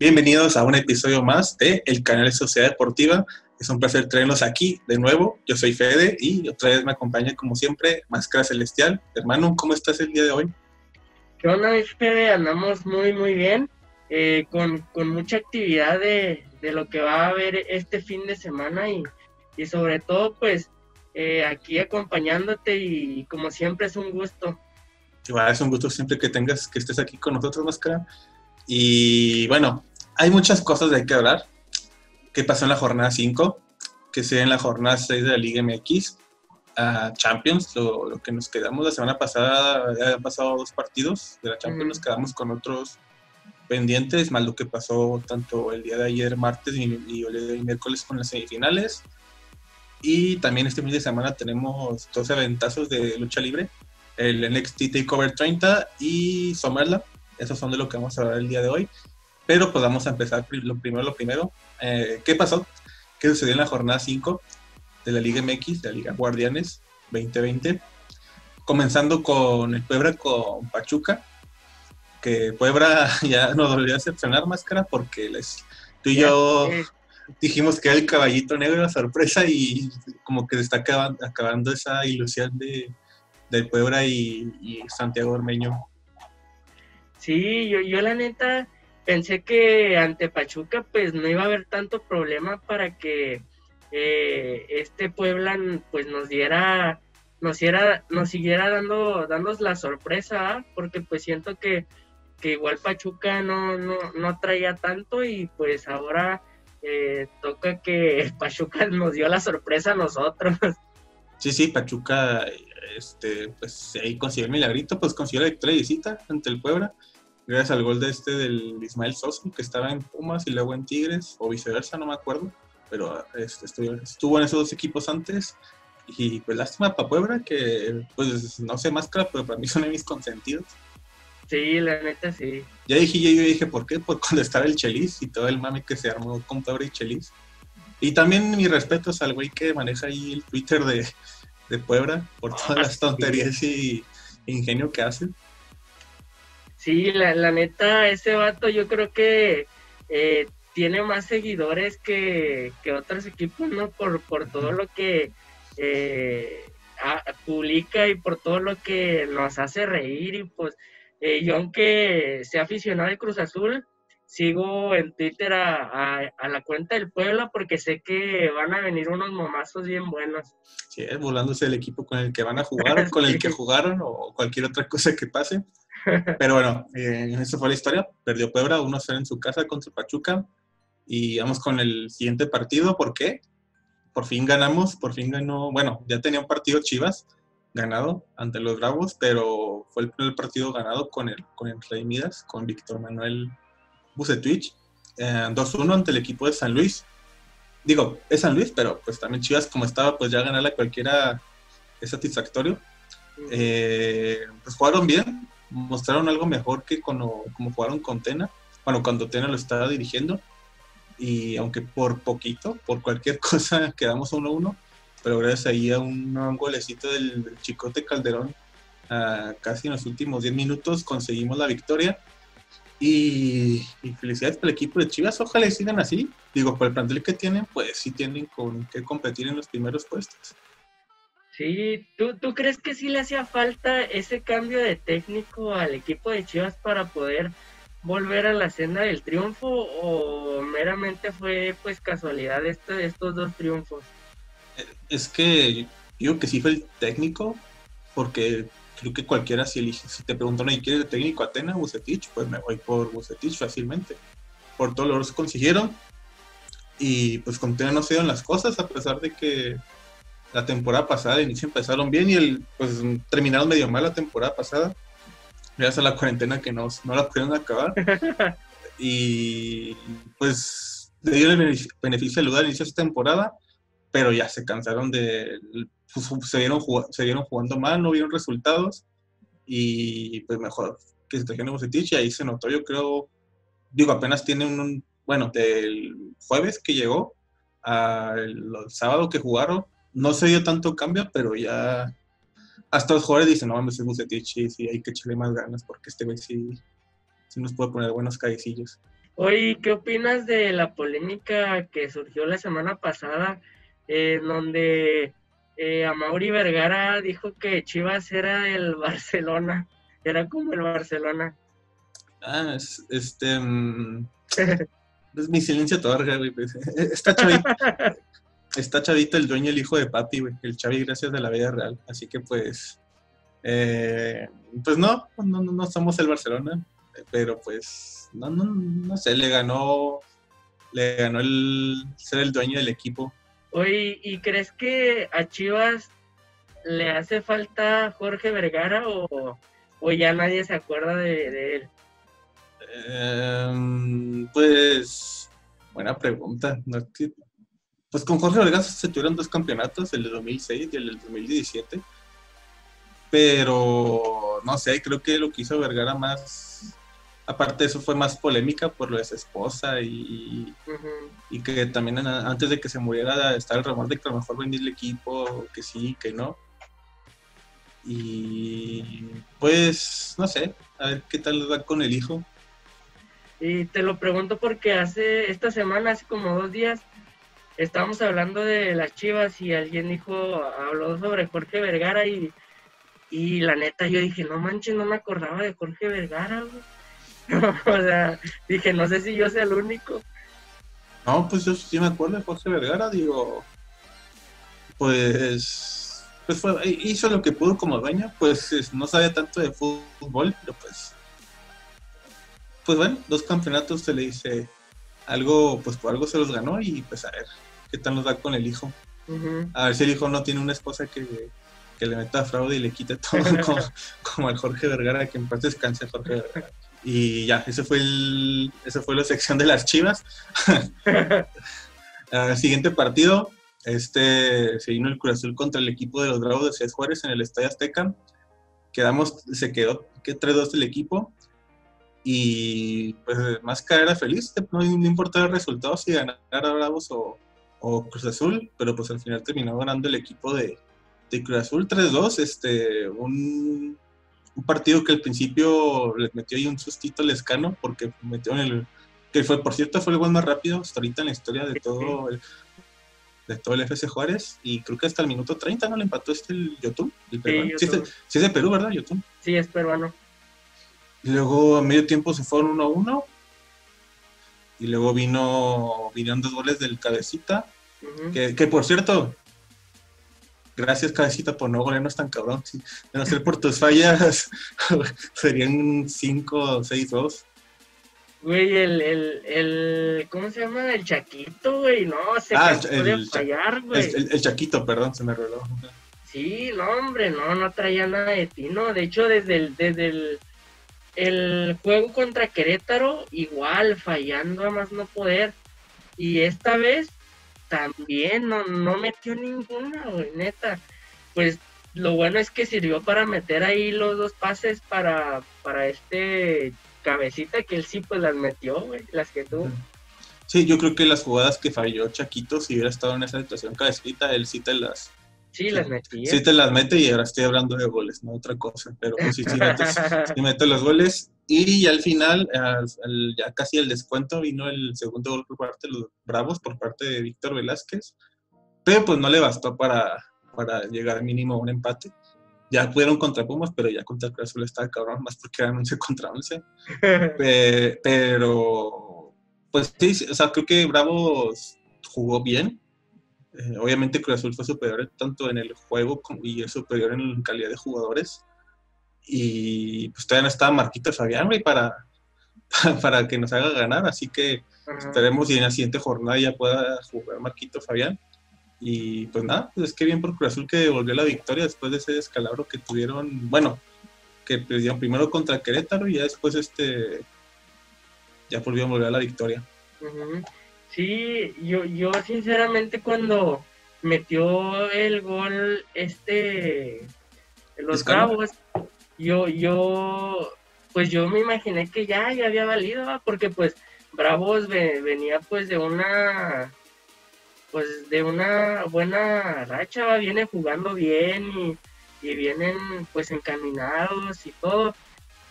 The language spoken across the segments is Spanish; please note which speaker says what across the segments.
Speaker 1: Bienvenidos a un episodio más de El Canal de Sociedad Deportiva. Es un placer traerlos aquí de nuevo. Yo soy Fede y otra vez me acompaña, como siempre, Máscara Celestial. Hermano, ¿cómo estás el día de hoy?
Speaker 2: ¿Qué onda, Fede? Andamos muy, muy bien. Eh, con, con, mucha actividad de, de, lo que va a haber este fin de semana y, y sobre todo, pues, eh, aquí acompañándote y, como siempre es un gusto.
Speaker 1: es un gusto siempre que tengas, que estés aquí con nosotros, Máscara. Y bueno, hay muchas cosas de que hablar. ¿Qué pasó en la jornada 5? Que sea en la jornada 6 de la Liga MX? Uh, Champions, lo, que nos quedamos la semana pasada, ya han pasado dos partidos de la Champions, nos quedamos con otros pendientes, más lo que pasó tanto el día de ayer, martes y, el miércoles con las semifinales. Y también este fin de semana tenemos dos eventazos de lucha libre, el NXT TakeOver 30 y Summerland. Esos son de lo que vamos a hablar el día de hoy. Pero pues vamos a empezar lo primero, lo primero. Eh, ¿Qué pasó? ¿Qué sucedió en la jornada 5 de la Liga MX, de la Liga Guardianes 2020? Comenzando con el Puebla con Pachuca, que Puebla ya nos volvió a decepcionar máscara porque les, tú y yo dijimos que era el caballito negro, la sorpresa, y como que se está acabando, esa ilusión de, del Puebla y, y Santiago Ormeño.
Speaker 2: Sí, yo, yo la neta pensé que ante Pachuca pues no iba a haber tanto problema para que eh, este Puebla pues nos diera nos, diera, nos siguiera dando dándos la sorpresa ¿ah? porque pues siento que, que igual Pachuca no, no, no, traía tanto y pues ahora eh, toca que Pachuca nos dio la sorpresa a nosotros.
Speaker 1: Sí, sí, Pachuca este, pues ahí consiguió el milagrito, pues consiguió la victoria visita ante el Puebla gracias al gol de este del Ismael Sosa, que estaba en Pumas y luego en Tigres, o viceversa, no me acuerdo, pero este, estuvo, en esos dos equipos antes. Y pues lástima para Puebla, que pues no sé más claro, pero para mí son de mis consentidos.
Speaker 2: Sí, la neta sí.
Speaker 1: Ya dije, yo, dije, ¿por qué? Por cuando estaba el Chelis y todo el mame que se armó con Puebla y Chelis. Y también mis respetos al güey que maneja ahí el Twitter de, de Puebla por todas las tonterías y ingenio que hace.
Speaker 2: Sí, la, la neta, ese vato yo creo que eh, tiene más seguidores que, otros equipos, ¿no? Por, por todo lo que eh, publica y por todo lo que nos hace reír. Y pues eh, yo aunque sea aficionado al Cruz Azul, sigo en Twitter a, la cuenta del Puebla porque sé que van a venir unos momazos bien buenos.
Speaker 1: Sí, burlándose del equipo con el que van a jugar, con el que jugaron o cualquier otra cosa que pase. Pero bueno, eh, esa fue la historia. Perdió Puebla 1-0 en su casa contra Pachuca. Y vamos con el siguiente partido. ¿Por qué? Por fin ganamos, por fin ganó. Bueno, ya tenía un partido Chivas ganado ante los Bravos, pero fue el primer partido ganado con el, con el Rey Midas, con Víctor Manuel Bucetich. Eh, 2-1 ante el equipo de San Luis. Digo, es San Luis, pero pues también Chivas, como estaba, pues ya ganarla cualquiera es satisfactorio. Eh, pues jugaron bien, mostraron algo mejor que cuando, como jugaron con Tena, bueno, cuando Tena lo estaba dirigiendo. Y aunque por poquito, por cualquier cosa, quedamos 1-1, pero gracias ahí a un, golecito del, Chicote Calderón, casi en los últimos 10 minutos conseguimos la victoria. Y, felicidades para el equipo de Chivas, ojalá sigan así. Digo, por el plantel que tienen, pues sí tienen con que competir en los primeros puestos.
Speaker 2: Sí, ¿tú, ¿tú crees que sí le hacía falta ese cambio de técnico al equipo de Chivas para poder volver a la senda del triunfo o meramente fue pues casualidad esto, estos dos triunfos?
Speaker 1: Es que digo que sí fue el técnico, porque creo que cualquiera si elige, si te preguntan, ¿y quieres el técnico Atena Bucetich? Pues me voy por Bucetich fácilmente. Por todo lo que consiguieron. Y pues con Tena no se las cosas, a pesar de que la temporada pasada, inicio empezaron bien y el, pues terminaron medio mal la temporada pasada. Gracias a la cuarentena que no, no la pudieron acabar. y pues le dieron el beneficio de lugar inicio de esta temporada, pero ya se cansaron de. Pues, se, dieron, se dieron jugando mal, no vieron resultados. Y pues mejor que se trajeron Bucetich y ahí se notó, yo creo. Digo, apenas tiene un. Bueno, del jueves que llegó al sábado que jugaron, no se dio tanto cambio, pero ya hasta los jugadores dicen, no mames, es Bucetich, sí, hay que echarle más ganas porque este güey sí, sí nos puede poner buenos cabecillos.
Speaker 2: Oye, ¿qué opinas de la polémica que surgió la semana pasada, en donde eh, Amaury Vergara dijo que Chivas era el Barcelona, era como el Barcelona?
Speaker 1: Ah, es, este... Mm, es mi silencio torga, güey. Pues, está chavito, está chavito el dueño, el hijo de papi, güey. El Chavi gracias de la vida real. Así que pues... Eh, pues no, no, no somos el Barcelona, pero pues no, no, no sé, le ganó, le ganó el ser el dueño del equipo.
Speaker 2: Oye, ¿y crees que a Chivas le hace falta Jorge Vergara o, ya nadie se acuerda de, él?
Speaker 1: Em, pues, buena pregunta. Pues con Jorge Vergara se tuvieron dos campeonatos, el de 2006 y el del 2017 pero no sé, creo que lo que hizo Vergara más, aparte de eso fue más polémica por lo de su esposa y, y que también antes de que se muriera estaba el rumor de que a lo mejor vendía el equipo, que sí, que no. Y pues, no sé, a ver qué tal va con el hijo.
Speaker 2: Y te lo pregunto porque hace, esta semana, hace como dos días, estábamos hablando de las chivas y alguien dijo, habló sobre Jorge Vergara y y la neta, yo dije, no manches, no me acordaba de Jorge Vergara, o sea, dije, no sé si yo sea el único.
Speaker 1: No, pues yo sí me acuerdo de Jorge Vergara, digo, pues, pues hizo lo que pudo como dueño, pues no sabía tanto de fútbol, pero pues, pues bueno, dos campeonatos se le dice algo, pues por algo se los ganó y pues a ver qué tal nos da con el hijo. A ver si el hijo no tiene una esposa que que le meta fraude y le quite todo como, al Jorge Vergara, que en parte descanse Jorge Vergara. Y ya, ese fue el, esa fue la sección de las chivas. el siguiente partido, este se vino el Cruz Azul contra el equipo de los Bravos de Ciudad Juárez en el Estadio Azteca. Quedamos, se quedó que 3-2 el equipo. Y pues más que era feliz, no, importaba el resultado si ganara Bravos o, o Cruz Azul, pero pues al final terminó ganando el equipo de, de Cruz Azul 3-2, este, un, partido que al principio le metió ahí un sustito al escano, porque metió en el, que fue, por cierto, fue el gol más rápido hasta ahorita en la historia de todo el, de todo el FC Juárez, y creo que hasta el minuto 30 no le empató este el Yotun, el Sí, es de, Perú, ¿verdad, Yotun?
Speaker 2: Sí, es peruano.
Speaker 1: Luego a medio tiempo se fueron 1-1, y luego vino, vinieron dos goles del Cabecita, que, que por cierto, Gracias, cabecita, por no golearnos tan cabrón. De no ser por tus fallas, serían 5 o 6-2.
Speaker 2: Güey, el, el, el, ¿cómo se llama? El Chaquito, güey, no, se ah, el, fallar, güey.
Speaker 1: El, Chaquito, perdón, se me reló.
Speaker 2: Sí, no, hombre, no, no traía nada de ti, no. De hecho, desde el, desde el, el juego contra Querétaro, igual, fallando a más no poder. Y esta vez, también no, no metió ninguna, güey, neta. Pues lo bueno es que sirvió para meter ahí los dos pases para, para este cabecita que él sí pues las metió, güey, las que tuvo.
Speaker 1: Sí, yo creo que las jugadas que falló Chaquito, si hubiera estado en esa situación cabecita, él sí te las...
Speaker 2: Sí, las metía.
Speaker 1: Sí te las mete y ahora estoy hablando de goles, no otra cosa. Pero pues sí, sí, sí mete los goles. Y al final, ya casi al descuento, vino el segundo gol por parte de los Bravos, por parte de Víctor Velázquez. Pero pues no le bastó para, para llegar mínimo a un empate. Ya pudieron contra Pumas, pero ya contra el Cruz Azul estaba cabrón, más porque eran 11 contra 11. pero, pues sí, o sea, creo que Bravos jugó bien. Eh, obviamente Cruz Azul fue superior tanto en el juego como, y es superior en calidad de jugadores y pues todavía no estaba Marquito Fabián, güey, para, para que nos haga ganar, así que esperemos y en la siguiente jornada ya pueda jugar Marquito Fabián. Y pues nada, pues es que bien por Cruz Azul que devolvió la victoria después de ese descalabro que tuvieron, bueno, que perdieron primero contra Querétaro y ya después este ya volvieron a volver a la victoria.
Speaker 2: Sí, yo, yo sinceramente cuando metió el gol este los Bravos, yo, yo, pues yo me imaginé que ya, ya había valido, porque pues Bravos venía pues de una, pues de una buena racha, viene jugando bien y, vienen pues encaminados y todo,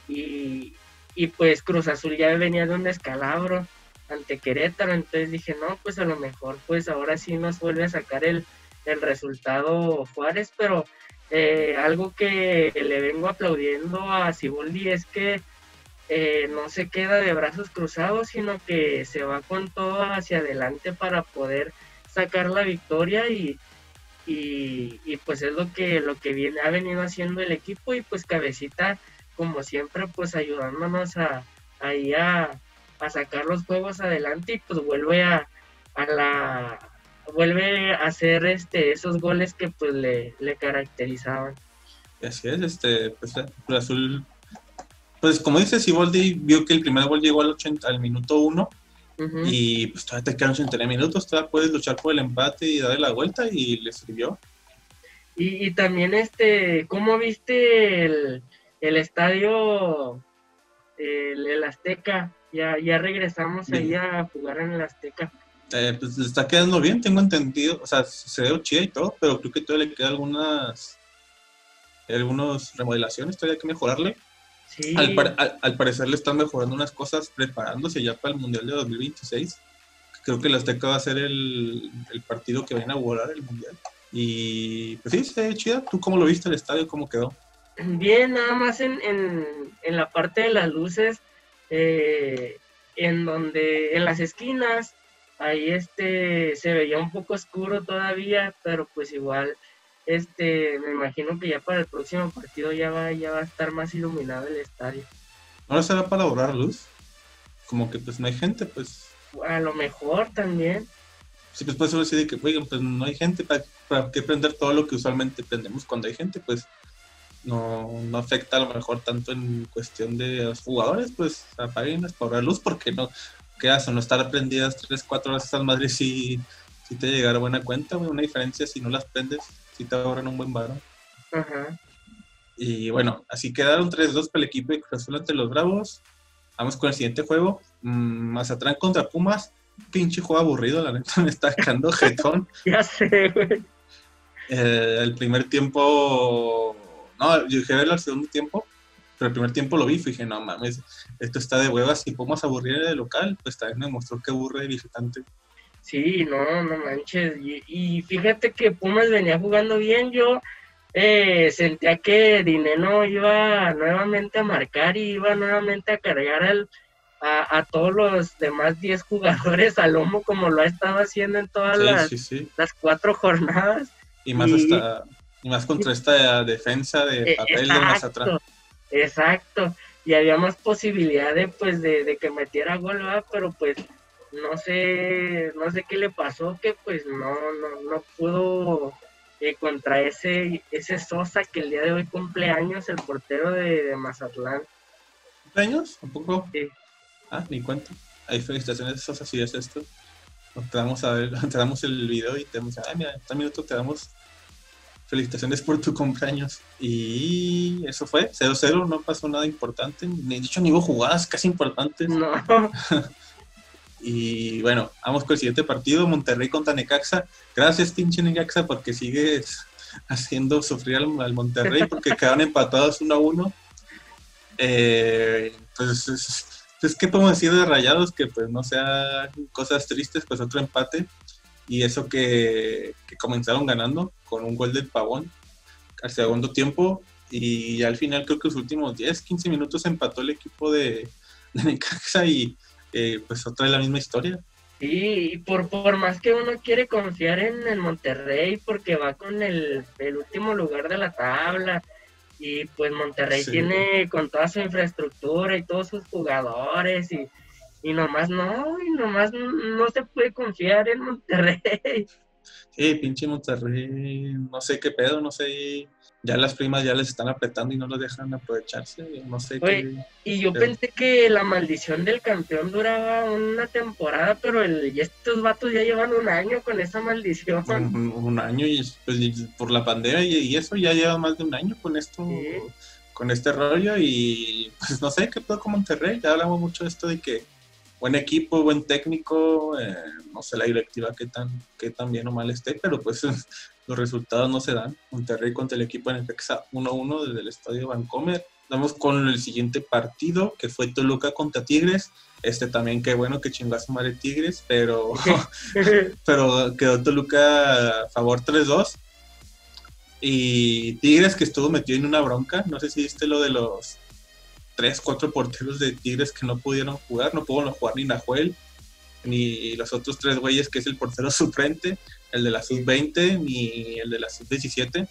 Speaker 2: y, y pues Cruz Azul ya venía de un descalabro, ante Querétaro, entonces dije, no, pues a lo mejor pues ahora sí nos vuelve a sacar el, el resultado Juárez, pero eh, algo que le vengo aplaudiendo a Siboldi es que eh, no se queda de brazos cruzados, sino que se va con todo hacia adelante para poder sacar la victoria y, y, pues es lo que lo que viene ha venido haciendo el equipo y pues cabecita como siempre pues ayudándonos a ahí a, a sacar los juegos adelante y pues vuelve a, a la vuelve a hacer este esos goles que pues le, le caracterizaban.
Speaker 1: Así es, este pues el azul pues como dice Siboldi vio que el primer gol llegó al 80 al minuto 1 y pues todavía te quedan 89 minutos, todavía puedes luchar por el empate y darle la vuelta y le sirvió.
Speaker 2: Y, también, este, ¿cómo viste el, estadio, el, Azteca? Ya, ya regresamos ahí a jugar en el Azteca.
Speaker 1: Eh, pues le está quedando bien, tengo entendido, o sea, se ve chida y todo, pero creo que todavía le queda algunas, algunas remodelaciones, todavía hay que mejorarle. Al, parecer le están mejorando unas cosas preparándose ya para el Mundial de 2026. Creo que el Azteca va a ser el, partido que va a inaugurar el Mundial. Y pues sí, se ve chida. ¿Tú cómo lo viste el estadio? ¿Cómo quedó?
Speaker 2: Bien, nada más en, en, la parte de las luces, eh, en donde, en las esquinas, ahí este se veía un poco oscuro todavía, pero pues igual este, me imagino que ya para el próximo partido ya va, ya va a estar más iluminado el estadio.
Speaker 1: ¿Ahora será para ahorrar luz? Como que pues no hay gente, pues.
Speaker 2: A lo mejor también.
Speaker 1: Sí, pues puede ser así de que, oigan, pues no hay gente, ¿para, para qué prender todo lo que usualmente prendemos cuando hay gente? Pues no, no afecta a lo mejor tanto en cuestión de los jugadores, pues apaguen para ahorrar luz, porque no, quedas o no estar prendidas 3, 4 horas esas madres si, si te llegara buena cuenta, una diferencia si no las prendes si te ahorran un buen varón. Y bueno, así quedaron 3-2 para el equipo de Cruz Azul ante los Bravos. Vamos con el siguiente juego. Mm, Mazatlán contra Pumas. Pinche juego aburrido, la neta me está dejando jetón.
Speaker 2: ya sé, güey.
Speaker 1: Eh, el primer tiempo. No, yo dije verlo el segundo tiempo, pero el primer tiempo lo vi y dije, no mames, esto está de huevas. Si Pumas aburrir de local, pues también me mostró que aburre de visitante.
Speaker 2: Sí, no, no manches. Y, fíjate que Pumas venía jugando bien. Yo eh, sentía que Dineno iba nuevamente a marcar y iba nuevamente a cargar al, a, todos los demás 10 jugadores al lomo como lo ha estado haciendo en todas las, las cuatro jornadas.
Speaker 1: Y más, hasta, y más contra esta defensa de eh, papel de más atrás.
Speaker 2: Exacto. Y había más posibilidad de, pues, de, de que metiera gol, pero pues no sé, no sé qué le pasó, que pues no, no, no pudo eh, contra ese, ese Sosa que el día de hoy cumple años, el portero de, Mazatlán.
Speaker 1: ¿Cumple años? ¿Un poco? Sí. Ah, ni cuenta. Hay felicitaciones Sosa, si es esto. Te damos, a ver, te damos el video y te damos, ah, mira, en minuto te damos felicitaciones por tu cumpleaños. Y eso fue, 0-0, no pasó nada importante. De hecho, ni hubo jugadas casi importantes.
Speaker 2: No.
Speaker 1: Y bueno, vamos con el siguiente partido, Monterrey contra Necaxa. Gracias, pinche Necaxa, porque sigues haciendo sufrir al, Monterrey porque quedaron empatados uno a uno. Eh, pues es, que podemos decir de rayados que pues no sean cosas tristes, pues otro empate. Y eso que, comenzaron ganando con un gol del pavón al segundo tiempo. Y al final creo que los últimos 10, 15 minutos empató el equipo de, de Necaxa y eh, pues otra vez la misma historia.
Speaker 2: Sí, y por, por más que uno quiere confiar en el Monterrey porque va con el, último lugar de la tabla y pues Monterrey tiene con toda su infraestructura y todos sus jugadores y, y nomás no, y nomás no se puede confiar en Monterrey.
Speaker 1: Sí, pinche Monterrey, no sé qué pedo, no sé ya las primas ya les están apretando y no los dejan aprovecharse. No sé qué.
Speaker 2: Y yo pensé que la maldición del campeón duraba una temporada, pero el, y estos vatos ya llevan un año con esa maldición.
Speaker 1: Un, año y pues, por la pandemia y, eso ya lleva más de un año con esto. Con este rollo y pues no sé qué puedo con Monterrey. Ya hablamos mucho de esto de que buen equipo, buen técnico, eh, no sé la directiva qué tan, qué tan bien o mal esté, pero pues los resultados no se dan. Monterrey contra el equipo en el FEXA 1-1 desde el estadio Vancomer. Vamos con el siguiente partido, que fue Toluca contra Tigres. Este también, qué bueno que chingó a su madre Tigres, pero, pero quedó Toluca a favor 3-2. Y Tigres que estuvo metido en una bronca, no sé si viste lo de los 3, 4 porteros de Tigres que no pudieron jugar, no pudieron jugar ni Nahuel, ni los otros tres güeyes que es el portero suplente, el de la sub-20 ni el de la sub-17.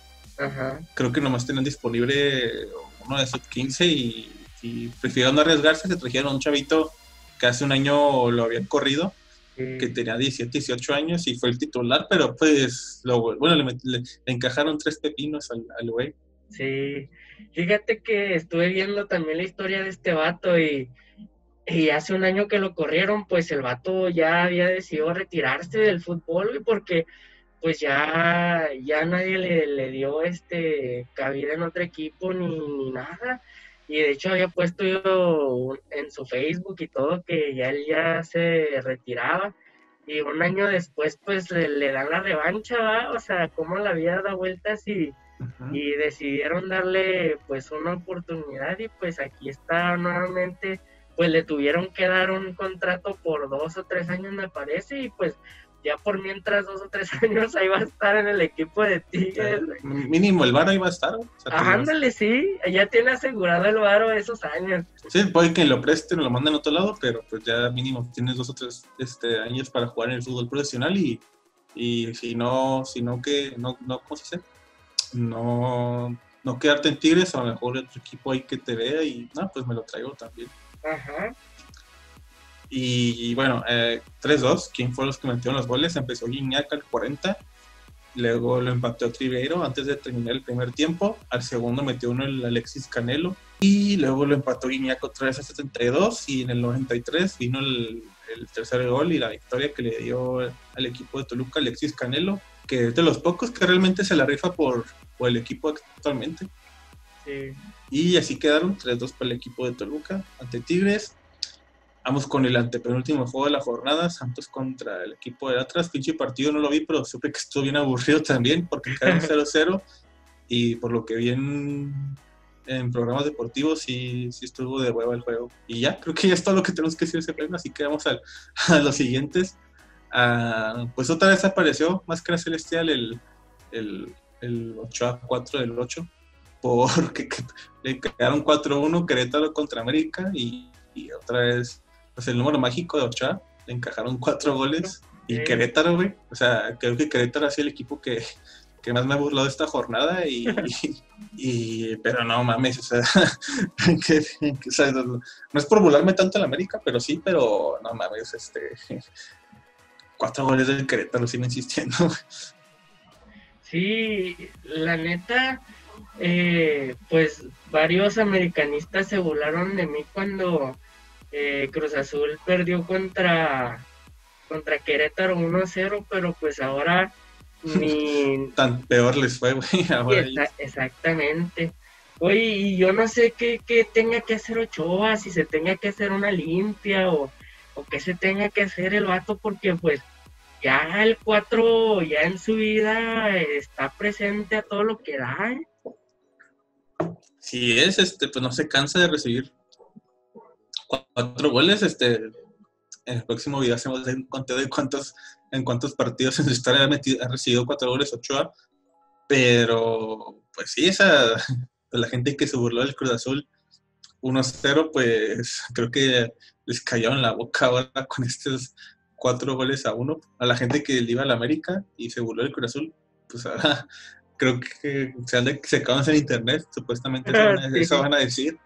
Speaker 1: Creo que nomás tenían disponible uno de sub-15 y, y, prefirieron no arriesgarse, se trajeron a un chavito que hace un año lo habían corrido, que tenía 17, 18 años y fue el titular, pero pues, lo, bueno, le, encajaron tres pepinos al güey.
Speaker 2: Sí, fíjate que estuve viendo también la historia de este vato y y hace un año que lo corrieron, pues el vato ya había decidido retirarse del fútbol, porque pues ya, ya nadie le, dio este cabida en otro equipo ni, nada. Y de hecho había puesto en su Facebook y todo que ya él ya se retiraba. Y un año después pues le, dan la revancha, o sea, cómo la vida da vueltas y, y decidieron darle pues una oportunidad y pues aquí está nuevamente pues le tuvieron que dar un contrato por dos o tres años, me parece, y pues ya por mientras dos o tres años ahí va a estar en el equipo de Tigres.
Speaker 1: mínimo el Varo ahí va a estar.
Speaker 2: ándale, sí, ya tiene asegurado el Varo esos años.
Speaker 1: Sí, puede que lo presten o lo manden a otro lado, pero pues ya mínimo tienes dos o tres este, años para jugar en el fútbol profesional y, y si no, si no que, no, no, ¿cómo se dice? No, no quedarte en Tigres, a lo mejor otro equipo ahí que te vea y no, pues me lo traigo también. Ajá. Y, bueno, eh, 3-2, ¿quién fue los que metieron los goles? Empezó Guiñac al 40, luego lo empató Triveiro antes de terminar el primer tiempo, al segundo metió uno el Alexis Canelo, y luego lo empató Guiñac otra vez a 72, y en el 93 vino el, tercer gol y la victoria que le dio al equipo de Toluca Alexis Canelo, que es de los pocos que realmente se la rifa por, por el equipo actualmente. Sí. Y así quedaron 3-2 para el equipo de Toluca ante Tigres. Vamos con el antepenúltimo juego de la jornada, Santos contra el equipo de Atlas. Pinche partido no lo vi, pero supe que estuvo bien aburrido también porque quedaron 0-0. y por lo que vi en, programas deportivos, sí, sí estuvo de hueva el juego. Y ya, creo que ya es todo lo que tenemos que decir ese premio, así que vamos a, los siguientes. Ah, pues otra vez apareció Máscara Celestial el, el, el 8 4 del 8 porque le quedaron 4-1 Querétaro contra América y, otra vez, pues el número mágico de Ochoa, le encajaron cuatro goles y Querétaro, güey, o sea, creo que Querétaro ha sido el equipo que, que más me ha burlado de esta jornada y, y, pero no mames, o sea, que, no, es por burlarme tanto en América, pero sí, pero no mames, este cuatro goles del Querétaro, sigo insistiendo.
Speaker 2: Sí, la neta, eh, pues varios americanistas se burlaron de mí cuando eh, Cruz Azul perdió contra, contra Querétaro 1-0, pero pues ahora ni...
Speaker 1: Tan peor les fue, güey.
Speaker 2: exactamente. Oye, y yo no sé qué, qué, tenga que hacer Ochoa, si se tenga que hacer una limpia o, o qué se tenga que hacer el vato, porque pues ya el 4 ya en su vida está presente a todo lo que da.
Speaker 1: si es, este, pues no se cansa de recibir cuatro goles, este, en el próximo video hacemos un conteo de cuántos, en cuántos partidos en su historia ha, recibido cuatro goles Ochoa, pero pues sí, esa, la gente que se burló del Cruz Azul 1-0, pues creo que les en la boca ahora con estos cuatro goles a uno. A la gente que le iba a la América y se burló del Cruz Azul, pues ahora creo que se, se acaban en internet, supuestamente eso, van a, decir.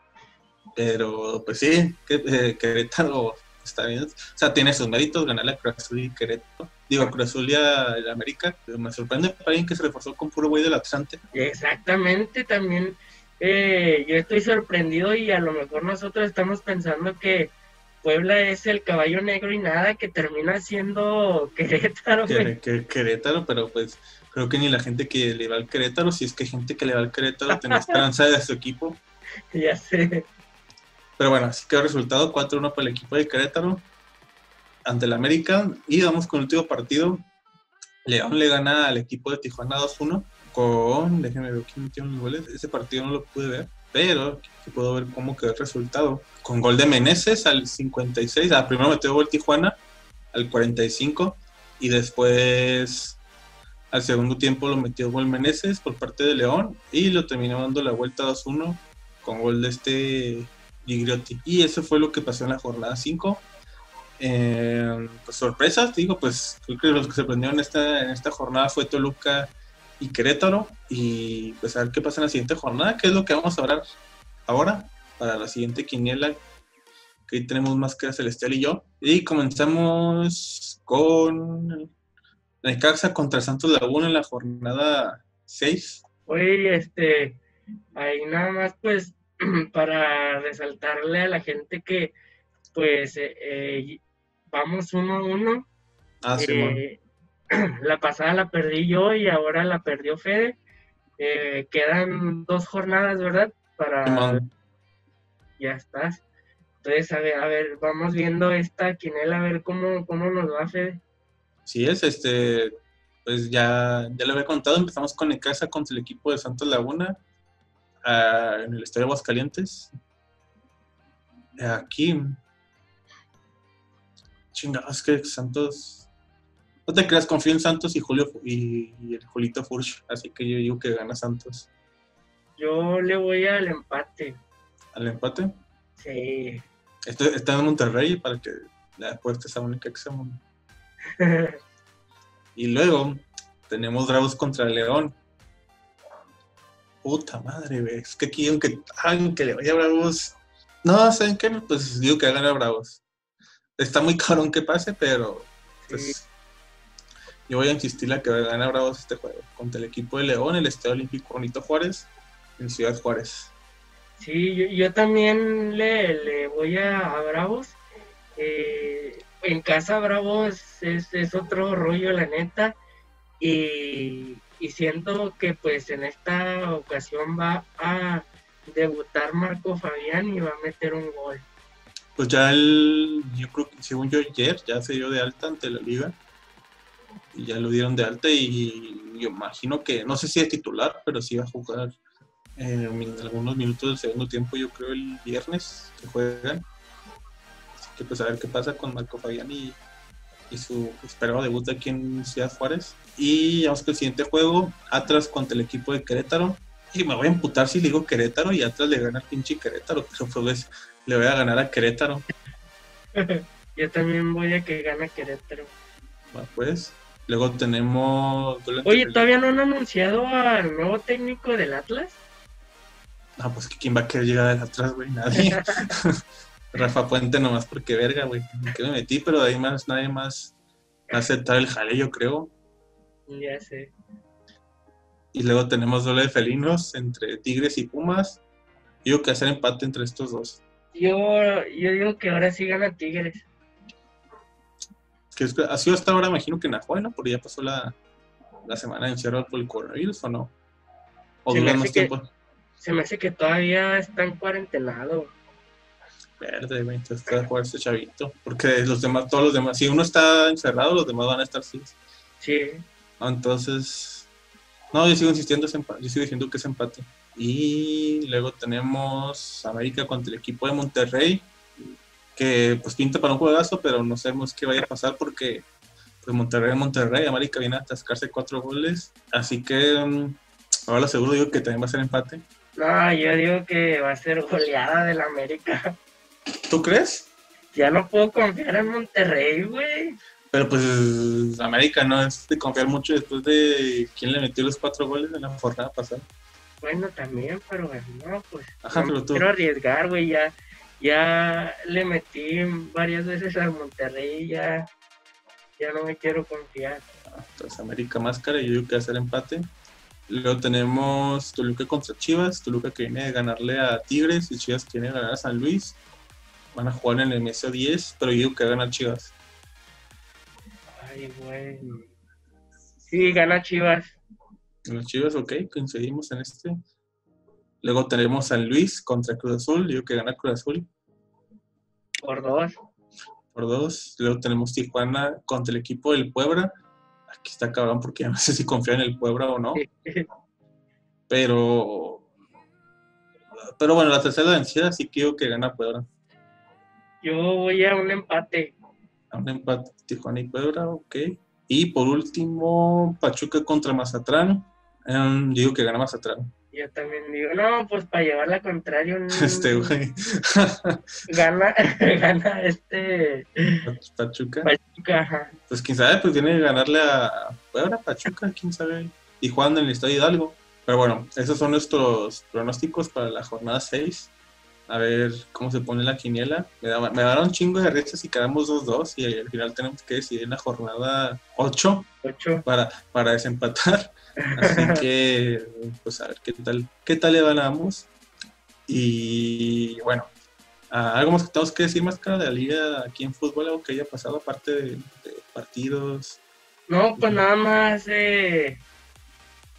Speaker 1: Pero pues sí, que, eh, Querétaro está bien. O sea, tiene sus méritos ganar la Cruz Azul y Querétaro. Digo, Cruz Azul y a, América. Pero me sorprende para alguien que se reforzó con puro güey del Atlante.
Speaker 2: Exactamente, también eh, yo estoy sorprendido y a lo mejor nosotros estamos pensando que Puebla es el caballo negro y nada, que termina siendo Querétaro.
Speaker 1: Querétaro, pero pues creo que ni la gente que le va al Querétaro, si es que hay gente que le va al Querétaro tiene esperanza de su equipo.
Speaker 2: Ya sé.
Speaker 1: Pero bueno, así quedó el resultado, 4-1 para el equipo de Querétaro ante el América. Y vamos con el último partido. León le gana al equipo de Tijuana 2-1 con, déjenme ver quién metió los goles. Ese partido no lo pude ver. Pero aquí puedo ver cómo quedó el resultado. Con gol de Meneses al 56, ah, primero metió gol Tijuana al 45 y después al segundo tiempo lo metió gol Meneses por parte de León y lo terminó dando la vuelta 2-1 con gol de este Gigliotti. Y eso fue lo que pasó en la jornada 5. Eh, pues sorpresas, digo, pues creo que los que se prendieron en esta, en esta jornada fue Toluca y Querétaro. Y pues a ver qué pasa en la siguiente jornada, qué es lo que vamos a hablar ahora para la siguiente quiniela. Que tenemos Máscara Celestial y yo. Y comenzamos con Necaxa contra Santos Laguna en la jornada 6.
Speaker 2: Oye, este, ahí nada más pues para resaltarle a la gente que pues eh, eh vamos uno a uno.
Speaker 1: Ah, sí,
Speaker 2: Eh, la pasada la perdí yo y ahora la perdió Fede. Eh, quedan dos jornadas, ¿verdad? Para ya estás. Entonces, a ver, a ver, vamos viendo esta quinela, a ver cómo, cómo nos va, Fede.
Speaker 1: Sí es, este, pues ya, ya lo había contado, empezamos con Necaxa contra el equipo de Santos Laguna ah, en el Estadio Aguascalientes. Aquí, chingados, que Santos, no te creas, confío en Santos y Julio y, y el Julito Furch, así que yo digo que gana Santos.
Speaker 2: Yo le voy al empate.
Speaker 1: Al empate,
Speaker 2: Sí.
Speaker 1: Esto, está en Monterrey para que la apuesta sea única que sea Y luego tenemos Bravos contra León. Puta madre, güey. Es que aquí, aunque, aunque le vaya a Bravos. No, ¿saben qué? Pues digo que gana Bravos. Está muy cabrón que pase, pero. Pues,
Speaker 2: Sí.
Speaker 1: Yo voy a insistir a que gana Bravos este juego. Contra el equipo de León, el Estadio Olímpico Bonito Juárez, en Ciudad Juárez.
Speaker 2: Sí, yo, yo también le, le voy a, a Bravos. Eh, en casa Bravos es, es otro rollo, la neta. Y, y siento que pues en esta ocasión va a debutar Marco Fabián y va a meter un gol.
Speaker 1: Pues ya el, yo creo que según yo ayer ya se dio de alta ante la liga y ya lo dieron de alta y yo imagino que, no sé si es titular, pero sí va a jugar eh, algunos minutos del segundo tiempo, yo creo el viernes que juegan. Así que pues a ver qué pasa con Marco Fabián y, y su esperado debut aquí en Ciudad Juárez. Y vamos con el siguiente juego, Atlas contra el equipo de Querétaro. Y me voy a emputar si le digo Querétaro y Atlas le gana al pinche Querétaro, pero pues le voy a ganar a Querétaro.
Speaker 2: yo también voy a que gana Querétaro.
Speaker 1: Va, pues. Luego tenemos.
Speaker 2: Oye, ¿todavía no han anunciado al nuevo técnico del Atlas?
Speaker 1: Ah, pues que quién va a querer llegar de atrás, güey. Nadie. Rafa Puente nomás porque verga, güey. ¿En qué me metí? Pero de ahí más, nadie más va a aceptar el jale, yo creo.
Speaker 2: Ya sé.
Speaker 1: Y luego tenemos doble de felinos entre Tigres y Pumas. Digo que hacer empate entre estos dos.
Speaker 2: Yo, yo digo que ahora sí gana Tigres.
Speaker 1: Que es- ha sido hasta ahora, imagino que en Ajuay, ¿no? Porque ya pasó la, la semana de encierro por el coronavirus, ¿o no? ¿O
Speaker 2: Se me hace que-
Speaker 1: tiempo?
Speaker 2: Se me hace que todavía está en cuarentenado.
Speaker 1: Verde, güey, entonces está a jugar este chavito. Porque los demás, todos los demás, si uno está encerrado, los demás van a estar sí.
Speaker 2: Sí.
Speaker 1: Entonces, no, yo sigo insistiendo, yo sigo diciendo que es empate. Y luego tenemos América contra el equipo de Monterrey, que pues pinta para un juegazo, pero no sabemos qué vaya a pasar porque pues Monterrey Monterrey, América viene a atascarse cuatro goles, así que mm, ahora lo seguro digo que también va a ser empate.
Speaker 2: No, yo digo que va a ser goleada del América.
Speaker 1: ¿Tú crees?
Speaker 2: Ya no puedo confiar en Monterrey, güey.
Speaker 1: Pero pues América no es de confiar mucho después de quién le metió los cuatro goles en la jornada pasada.
Speaker 2: Bueno, también, pero no, pues.
Speaker 1: Ajá,
Speaker 2: no
Speaker 1: pero tú-
Speaker 2: quiero arriesgar, güey. Ya, ya le metí varias veces al Monterrey, ya, ya no me quiero confiar.
Speaker 1: Entonces América Máscara, yo digo que va a ser empate. Luego tenemos Toluca contra Chivas, Toluca que viene de ganarle a Tigres y Chivas que viene de ganar a San Luis. Van a jugar en el MSO 10, pero yo digo que va a ganar Chivas.
Speaker 2: Ay, güey. Sí, gana Chivas.
Speaker 1: Los Chivas, ok, coincidimos en este. Luego tenemos San Luis contra Cruz Azul, yo digo que gana Cruz Azul
Speaker 2: Por dos.
Speaker 1: por dos. Luego tenemos Tijuana contra el equipo del Puebla. Aquí está cabrón porque ya no sé si confía en el Puebla o no. pero pero bueno, la tercera vencida sí quiero que gana Puebla.
Speaker 2: Yo voy a un empate.
Speaker 1: A un empate Tijuana y Puebla, ok. Y por último, Pachuca contra Mazatlán. Um, digo que gana Mazatlán.
Speaker 2: Yo también digo, no, pues para llevar la contraria, un...
Speaker 1: Este güey.
Speaker 2: gana, gana este
Speaker 1: Pachuca.
Speaker 2: Pachuca, ajá.
Speaker 1: Pues quién sabe, pues tiene que ganarle a Puebla, Pachuca, quién sabe. Y jugando en el Estadio Hidalgo. Pero bueno, esos son nuestros pronósticos para la jornada 6. A ver cómo se pone la quiniela. Me, da, me un chingo de risas si quedamos 2-2 y al final tenemos que decidir en la jornada 8
Speaker 2: Ocho.
Speaker 1: para, para desempatar. Así que, pues a ver qué tal, qué tal le ganamos. Y bueno, algo más que tenemos que decir más cara de la liga aquí en fútbol, algo que haya pasado aparte de, de partidos.
Speaker 2: No, pues nada más eh,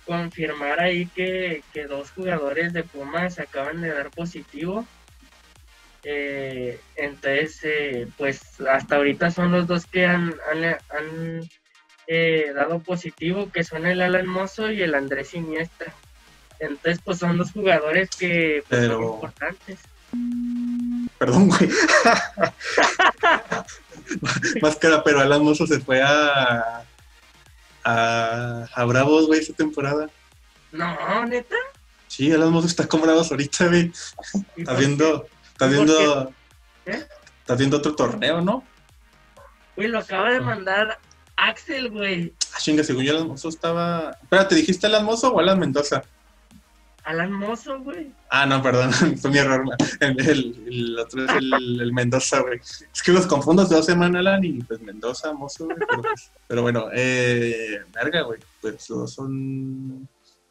Speaker 2: confirmar ahí que, que dos jugadores de Pumas acaban de dar positivo. Eh, entonces, eh, pues hasta ahorita son los dos que han, han, han, eh, dado positivo, que son el Alan Mozo y el Andrés Siniestra. Entonces, pues son dos jugadores que pues,
Speaker 1: Pero-
Speaker 2: son importantes.
Speaker 1: Perdón, güey. Máscara, pero Alan Mozo se fue a, a, a Bravos, güey, esta temporada.
Speaker 2: No, neta.
Speaker 1: Sí, Alan Mozo está con Bravos ahorita, güey.
Speaker 2: ¿Y
Speaker 1: Está viendo, está
Speaker 2: ¿Y por
Speaker 1: viendo,
Speaker 2: qué? ¿Eh?
Speaker 1: está viendo otro torneo, ¿no?
Speaker 2: Güey, lo acaba de mandar Axel, güey.
Speaker 1: Ah, chinga, según yo Alan Mozo estaba... Espérate, ¿dijiste Alan Mozo o Alan Mendoza?
Speaker 2: Alan Mozo, güey.
Speaker 1: Ah, no, perdón, fue mi error. El, el- el otro es el, el Mendoza, güey. Es que los confundo de dos semanas, Alan, y pues Mendoza, Mozo, güey. Pero, pues, pero bueno, eh, verga, güey. Pues los dos son.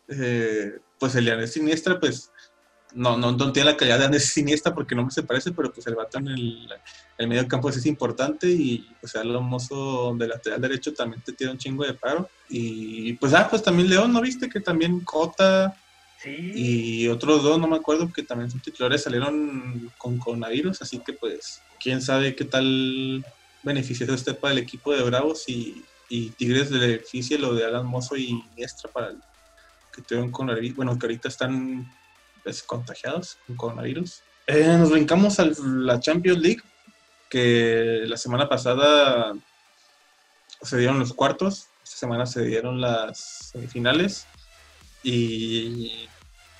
Speaker 1: eh, pues el de Andrés Siniestra, pues. No, no, no tiene la calidad de Andrés Siniestra porque no me se parece, pero pues el vato en el, el medio campo es importante y pues el Mozo de lateral derecho también te tira un chingo de paro. Y pues, ah, pues también León, ¿no viste? Que también Cota,
Speaker 2: Sí.
Speaker 1: y otros dos, no me acuerdo, que también son titulares, salieron con coronavirus, así que pues quién sabe qué tal beneficioso esté para el equipo de Bravos y, y Tigres le beneficie lo de Alan Mozo y Iniestra para el que tuvieron coronavirus, bueno, que ahorita están pues, contagiados con coronavirus. Eh, nos brincamos a la Champions League, que la semana pasada se dieron los cuartos, esta semana se dieron las semifinales. Y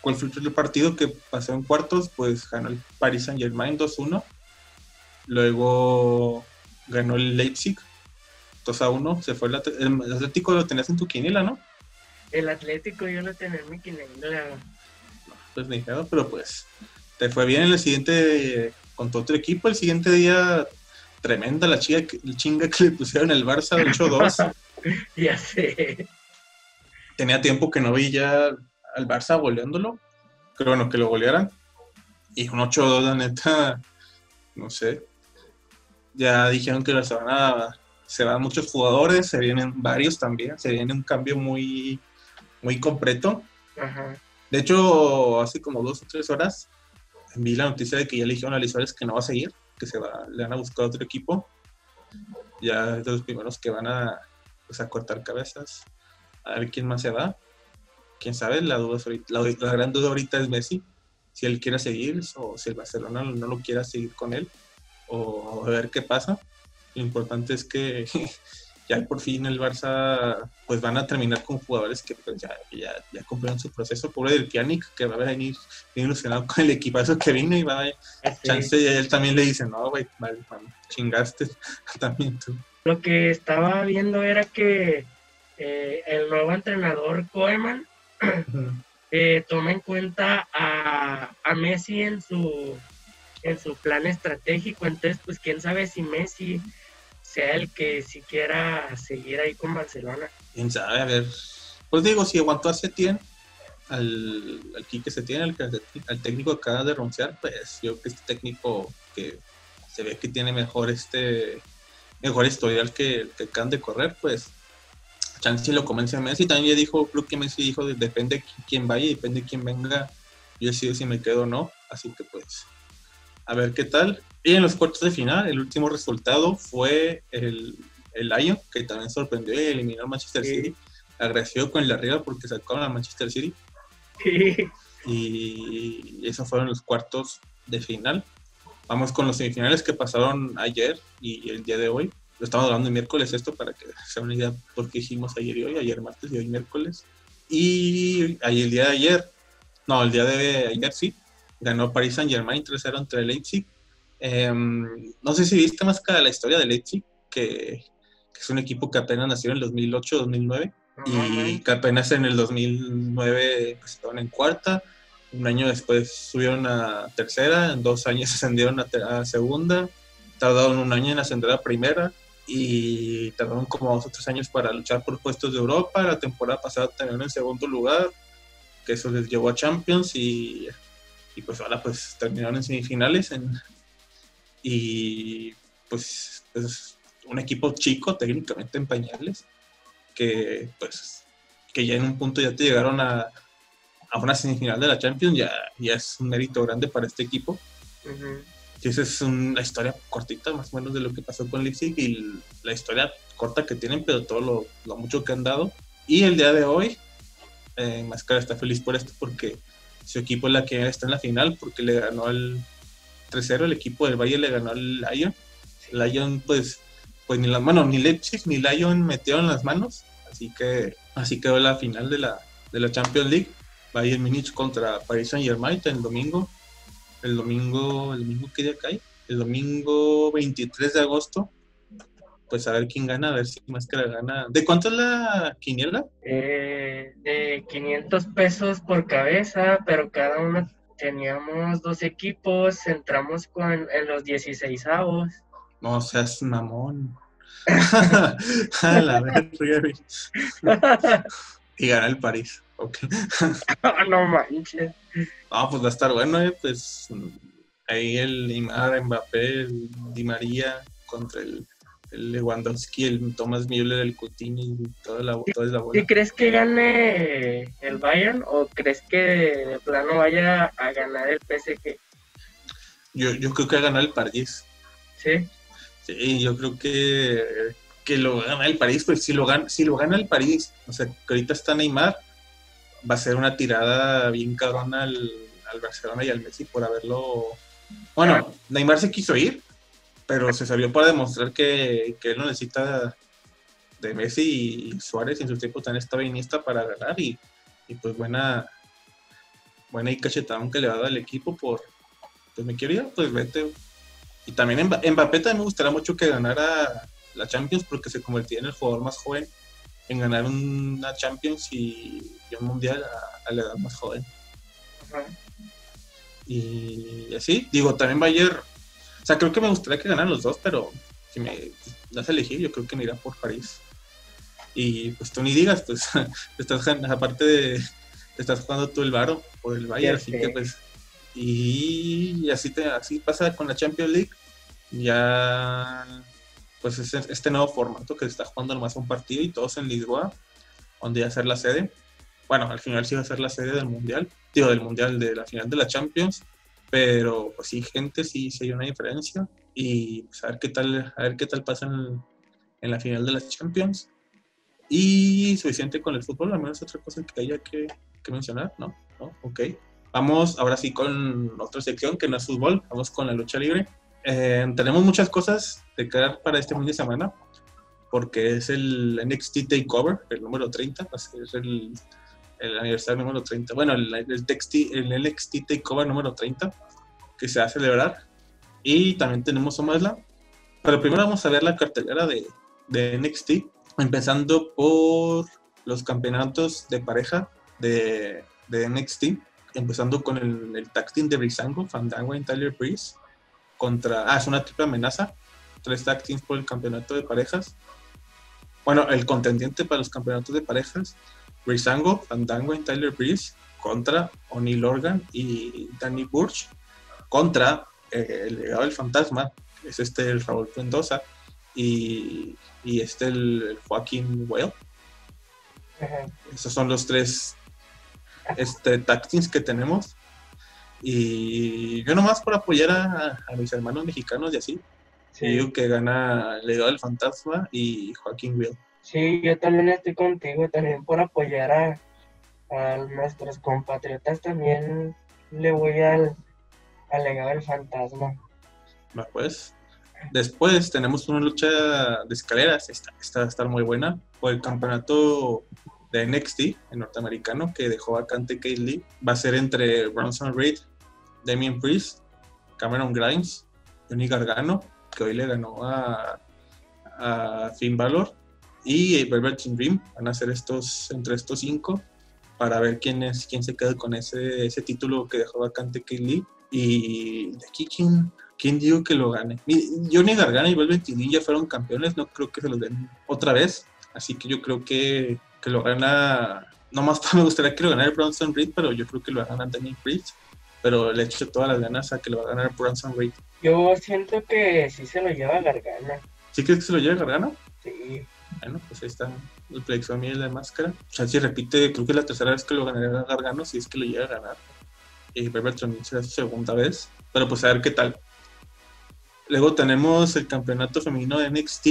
Speaker 1: cuál fue el partido que pasó en cuartos, pues ganó el Paris Saint Germain 2-1. Luego ganó el Leipzig 2-1. Se fue el, el Atlético lo tenías en tu quiniela, ¿no?
Speaker 2: El Atlético yo lo tenía en mi quiniela.
Speaker 1: Pues ni pedo, pero pues te fue bien en el siguiente con tu otro equipo. El siguiente día, tremenda la chinga, que- chinga que le pusieron el Barça 8-2.
Speaker 2: Ya sé.
Speaker 1: tenía tiempo que no veía al Barça goleándolo. Pero bueno, que lo golearan. Y un 8-2, la neta, no sé. Ya dijeron que se van a. Se van muchos jugadores, se vienen varios también. Se viene un cambio muy, muy completo.
Speaker 2: Ajá.
Speaker 1: De hecho, hace como dos o tres horas vi la noticia de que ya le dijeron a Luis que no va a seguir, que se va, le van a buscar otro equipo. Ya es de los primeros que van a, pues, cortar cabezas. A ver quién más se va. Quién sabe, la, duda ahorita- la, la gran duda ahorita es Messi. Si él quiere seguir o si el Barcelona no lo quiera seguir con él. O a ver qué pasa. Lo importante es que ya por fin el Barça pues van a terminar con jugadores que pues, ya, ya, ya cumplieron su proceso. Pobre del Pjanic, que va a venir bien ilusionado con el equipazo que vino y va a
Speaker 2: Así.
Speaker 1: chance y él también le dice, no, güey, chingaste también tú.
Speaker 2: Lo que estaba viendo era que eh, el nuevo entrenador Koeman eh, toma en cuenta a, a Messi en su en su plan estratégico. Entonces, pues quién sabe si Messi sea el que siquiera seguir ahí con Barcelona.
Speaker 1: Quién sabe, a ver. Pues digo, si aguantó a Setién, al, al Quique Setién, al, al técnico que acaba de renunciar, pues yo que este técnico que se ve que tiene mejor este mejor historial que el que acaban de correr, pues chance lo convence a Messi. También ya dijo, creo que Messi dijo, depende de quién vaya, depende de quién venga, yo decido si me quedo o no. Así que pues, a ver qué tal. Y en los cuartos de final, el último resultado fue el, el Lyon, que también sorprendió y eliminó al Manchester
Speaker 2: Sí.
Speaker 1: City. Agradeció con el de arriba porque sacaron a Manchester City. Y esos fueron los cuartos de final. Vamos con los semifinales que pasaron ayer y el día de hoy. Lo estamos hablando el miércoles esto para que se una idea por qué hicimos ayer y hoy, ayer martes y hoy miércoles. Y ahí el día de ayer, no, el día de ayer sí, ganó Paris Saint Germain 3-0 entre Leipzig. Em, no sé si viste más que la historia de Leipzig, que, es un equipo que apenas nació en el 2008-2009 y que apenas en el 2009 pues, estaban en cuarta. Un año después subieron a tercera, en dos años ascendieron a, segunda, tardaron un año en ascender a primera y tardaron como dos o tres años para luchar por puestos de Europa. La temporada pasada terminaron en segundo lugar, que eso les llevó a Champions y, y pues ahora pues terminaron en semifinales en, y pues es un equipo chico técnicamente en pañales que pues que ya en un punto ya te llegaron a, a una semifinal de la Champions ya, ya es un mérito grande para este equipo. Y esa es una historia cortita más o menos de lo que pasó con Leipzig y la historia corta que tienen pero todo lo, lo mucho que han dado. Y el día de hoy eh, Máscara está feliz por esto porque su equipo es la que está en la final porque le ganó el 3-0 el equipo del Valle le ganó al Lyon. Lyon, pues, pues ni las manos, ni Leipzig ni Lyon metieron las manos. Así que así quedó la final de la, de la Champions League. Bayern Munich contra Paris Saint Germain el domingo. El domingo, el domingo, ¿qué día cae? El domingo 23 de agosto. Pues a ver quién gana, a ver si Máscara gana. ¿De cuánto es la quiniela?
Speaker 2: Eh, de 500 pesos por cabeza, pero cada uno teníamos dos equipos, entramos con, en los 16 avos.
Speaker 1: No seas mamón. a la y gana el París. Okay.
Speaker 2: no manches.
Speaker 1: No, pues va a estar bueno, eh, pues ahí el Neymar, Mbappé, el Di María contra el el Lewandowski, el Thomas Müller, el Coutinho y toda la, toda la
Speaker 2: bola. ¿Y crees que gane el Bayern o crees que de plano vaya a ganar el PSG?
Speaker 1: Yo, yo creo que va a ganar el París.
Speaker 2: ¿Sí?
Speaker 1: Sí, yo creo que, que lo gana el París, pues si lo gana, si lo gana el París, o sea, que ahorita está Neymar, va a ser una tirada bien cabrona al, al Barcelona y al Messi por haberlo... Bueno, ah. Neymar se quiso ir, pero se salió para demostrar que, que él no necesita de Messi y Suárez en su tiempo tan estaba Iniesta para ganar y, y, pues buena buena y cachetadón que le va a dar al equipo por pues me quiero ir, pues vete. Y también Mbappé también me gustaría mucho que ganara la Champions porque se convertía en el jugador más joven en ganar una Champions y, un Mundial a, la edad más joven. Y así digo también Bayern o sea, creo que me gustaría que ganaran los dos, pero si me das a elegir, yo creo que me irá por París. Y pues tú ni digas, pues estás aparte de estás jugando tú el varo por el Bayern, así que pues y así te así pasa con la Champions League. Ya pues es este nuevo formato que se está jugando nomás un partido y todos en Lisboa, donde va a ser la sede. Bueno, al final sí va a ser la sede del Mundial, digo, del Mundial de la final de la Champions pero pues sí, gente, sí, sí hay una diferencia. Y pues, a ver qué tal, a ver qué tal pasa en, la final de las Champions. Y suficiente con el fútbol, al menos otra cosa que haya que, mencionar, ¿no? ¿no? Ok. Vamos ahora sí con otra sección que no es fútbol, vamos con la lucha libre. Eh, tenemos muchas cosas de crear para este fin de semana, porque es el NXT Takeover, el número 30, es el el aniversario número 30, bueno, el, el, el NXT Takeover número 30, que se va a celebrar. Y también tenemos SummerSlam. Pero primero vamos a ver la cartelera de, de NXT, empezando por los campeonatos de pareja de, de NXT, empezando con el, el tag team de Brisango, Fandango y Tyler Breeze, contra, ah, es una triple amenaza, tres tag teams por el campeonato de parejas. Bueno, el contendiente para los campeonatos de parejas Rizango, Fandango y Tyler Breeze contra O'Neill Organ y Danny Burch contra eh, el legado del fantasma, es este el Raúl Mendoza y, y este el, Joaquín Well. Esos son los tres este, tag que tenemos. Y yo nomás por apoyar a, mis hermanos mexicanos y así, digo que gana el legado del fantasma y Joaquín Will.
Speaker 2: Sí, yo también estoy contigo, también por apoyar a, nuestros compatriotas también le voy al, al legado del fantasma.
Speaker 1: Va pues. Después tenemos una lucha de escaleras, esta, esta va a estar muy buena, por el campeonato de NXT, el norteamericano, que dejó vacante Kate Lee. Va a ser entre Bronson Reed, Damien Priest, Cameron Grimes, Johnny Gargano, que hoy le ganó a, a Finn Balor, y Velvet Dream. Van a ser estos, entre estos cinco, para ver quién es quién se queda con ese, ese título que dejó vacante Kate Lee. Y de aquí, ¿quién, quién digo que lo gane? Johnny Gargano y Velvet Dream ya fueron campeones, no creo que se los den otra vez. Así que yo creo que, que lo gana. No más me gustaría que lo ganara Bronson Reed, pero yo creo que lo va a ganar Danny Priest. Pero le echo todas las ganas a que lo va a ganar Bronson Reed.
Speaker 2: Yo siento que sí se lo lleva Gargano.
Speaker 1: ¿Sí crees que se lo lleva Gargano?
Speaker 2: Sí.
Speaker 1: Bueno, pues ahí está el mía de la máscara. O sea, si repite, creo que es la tercera vez que lo ganaría Gargano, si es que lo llega a ganar. Y Robert también será su segunda vez. Pero pues a ver qué tal. Luego tenemos el campeonato femenino de NXT.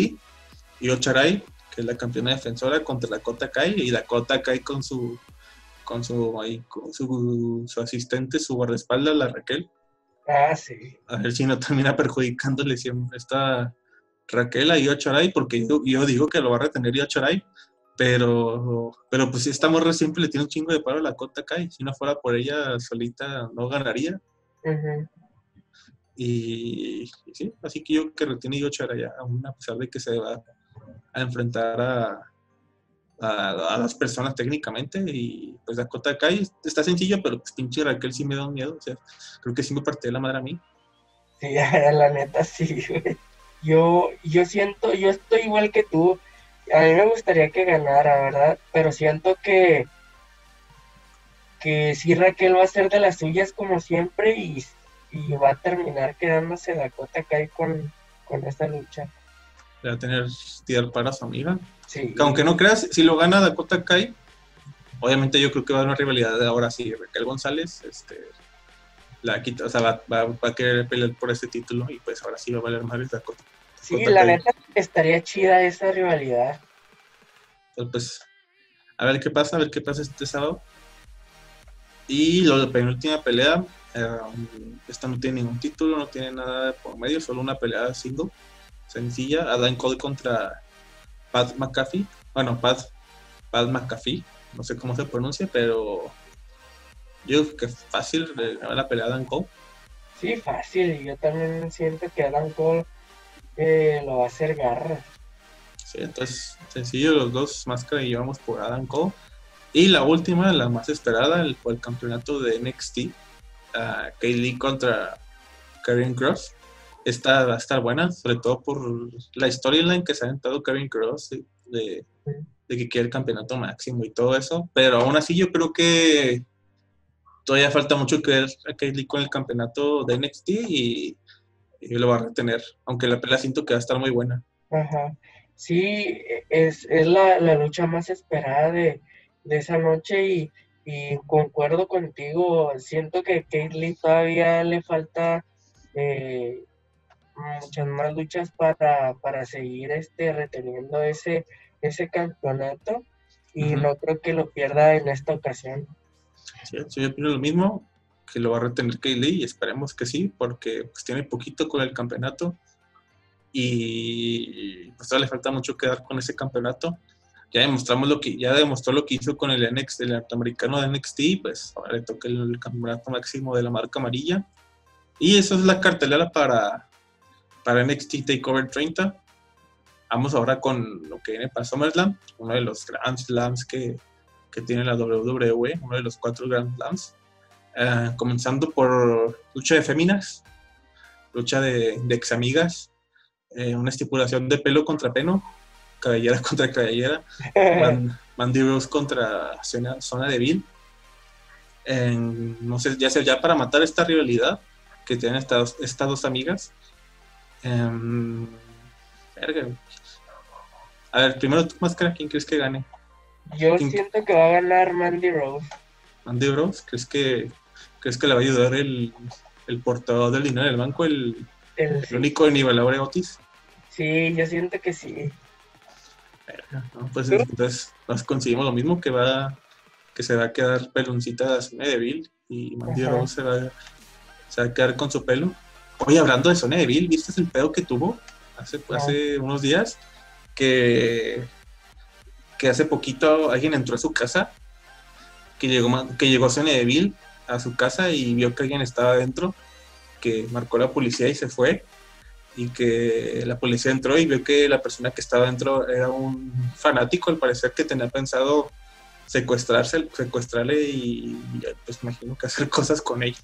Speaker 1: Y Ocharai, que es la campeona defensora, contra Dakota Kai. Y Dakota Kai con su con su ahí, con su, su asistente, su guardaespaldas, la Raquel.
Speaker 2: Ah, sí.
Speaker 1: A ver si no termina perjudicándole siempre esta Raquel a Charay, porque yo, yo, digo que lo va a retener Charay, pero, pero pues si esta morra siempre le tiene un chingo de paro a la Cota Kai. Si no fuera por ella solita, no ganaría. Y, y sí, así que yo que retiene Io Charay aún a pesar de que se va a enfrentar a, a, a las personas técnicamente. Y pues Dakota Kai está sencillo, pero pues pinche Raquel sí me da un miedo. O sea, creo que sí me partió la madre a mí.
Speaker 2: Sí, la neta sí, güey. Yo, yo siento, yo estoy igual que tú. A mí me gustaría que ganara, ¿verdad? Pero siento que que sí Raquel va a ser de las suyas como siempre y, y va a terminar quedándose Dakota Kai con, con esta lucha.
Speaker 1: Le va a tener tirar para su amiga.
Speaker 2: Sí.
Speaker 1: Que aunque no creas, si lo gana Dakota Kai, obviamente yo creo que va a haber una rivalidad de ahora sí. Raquel González, este, la quita, o sea, va, va- va a querer pelear por ese título y pues ahora sí va a valer más Dakota.
Speaker 2: Sí,
Speaker 1: Dakota
Speaker 2: la neta estaría chida esa rivalidad.
Speaker 1: Entonces, pues, a ver qué pasa, a ver qué pasa este sábado. Y lo de penúltima pelea, eh, esta no tiene ningún título, no tiene nada por medio, solo una pelea single, sencilla. Adam Cole contra Pat McAfee. Bueno, Pat, Pat McAfee, no sé cómo se pronuncia, pero yo creo que fácil ganar la pelea de Adam Cole.
Speaker 2: Sí, fácil. Yo también siento que Adam Cole eh, lo va a hacer garra.
Speaker 1: Sí, entonces, sencillo, los dos máscara y llevamos por Adam Cole. Y la última, la más esperada, el, el campeonato de NXT, uh, Kaylee contra Karen Cross. Esta va a estar buena, sobre todo por la storyline que se ha aventado Karen Cross de, de- de que quiere el campeonato máximo y todo eso. Pero aún así, yo creo que todavía falta mucho que ver a Kaylee con el campeonato de NXT y, y lo va a retener. Aunque la pelea siento que va a estar muy buena.
Speaker 2: Ajá. Sí, es, es la, la lucha más esperada de, de esa noche y, y concuerdo contigo. Siento que Kate Lee todavía le falta eh, muchas más luchas para, para seguir este, reteniendo ese, ese campeonato y no creo que lo pierda en esta ocasión.
Speaker 1: Sí, yo opino lo mismo, que lo va a retener Kaylee y esperemos que sí, porque pues, tiene poquito con el campeonato y pues todavía le falta mucho que dar con ese campeonato. Ya demostramos lo que, ya demostró lo que hizo con el NXT, el norteamericano de NXT, pues ahora le toca el, campeonato máximo de la marca amarilla. Y eso es la cartelera para, para NXT TakeOver 30. Vamos ahora con lo que viene para SummerSlam, uno de los Grand Slams que, que tiene la WWE, uno de los cuatro Grand Slams. Eh, comenzando por lucha de féminas, lucha de, de ex amigas, eh, una estipulación de pelo contra pelo, cabellera contra cabellera, Man- contra Zona, Zona Deville. En- no sé, ya sea ya para matar esta rivalidad que tienen estas, estas dos amigas. Em, verga. A ver, primero tu máscara, ¿quién crees que gane?
Speaker 2: Yo
Speaker 1: ¿Quién-
Speaker 2: siento que va a ganar Mandy Rose.
Speaker 1: Mandy Rose, ¿crees que, crees que le va a ayudar el, el portador del dinero del banco, el,
Speaker 2: El-
Speaker 1: el único de nivelador Otis?
Speaker 2: sí, yo siento que sí.
Speaker 1: ¿no? Pues entonces nos conseguimos lo mismo que va que se va a quedar peloncita de Sonia Deville y Mandy Rose se va, se va a quedar con su pelo. Oye, hablando de Sonia Deville, ¿viste el pedo que tuvo hace, hace unos días? Que, que hace poquito alguien entró a su casa, que llegó, que llegó a su casa y vio que alguien estaba adentro, que marcó la policía y se fue y que la policía entró y vio que la persona que estaba dentro era un fanático, al parecer que tenía pensado secuestrarse, secuestrarle y, pues imagino que hacer cosas con ella.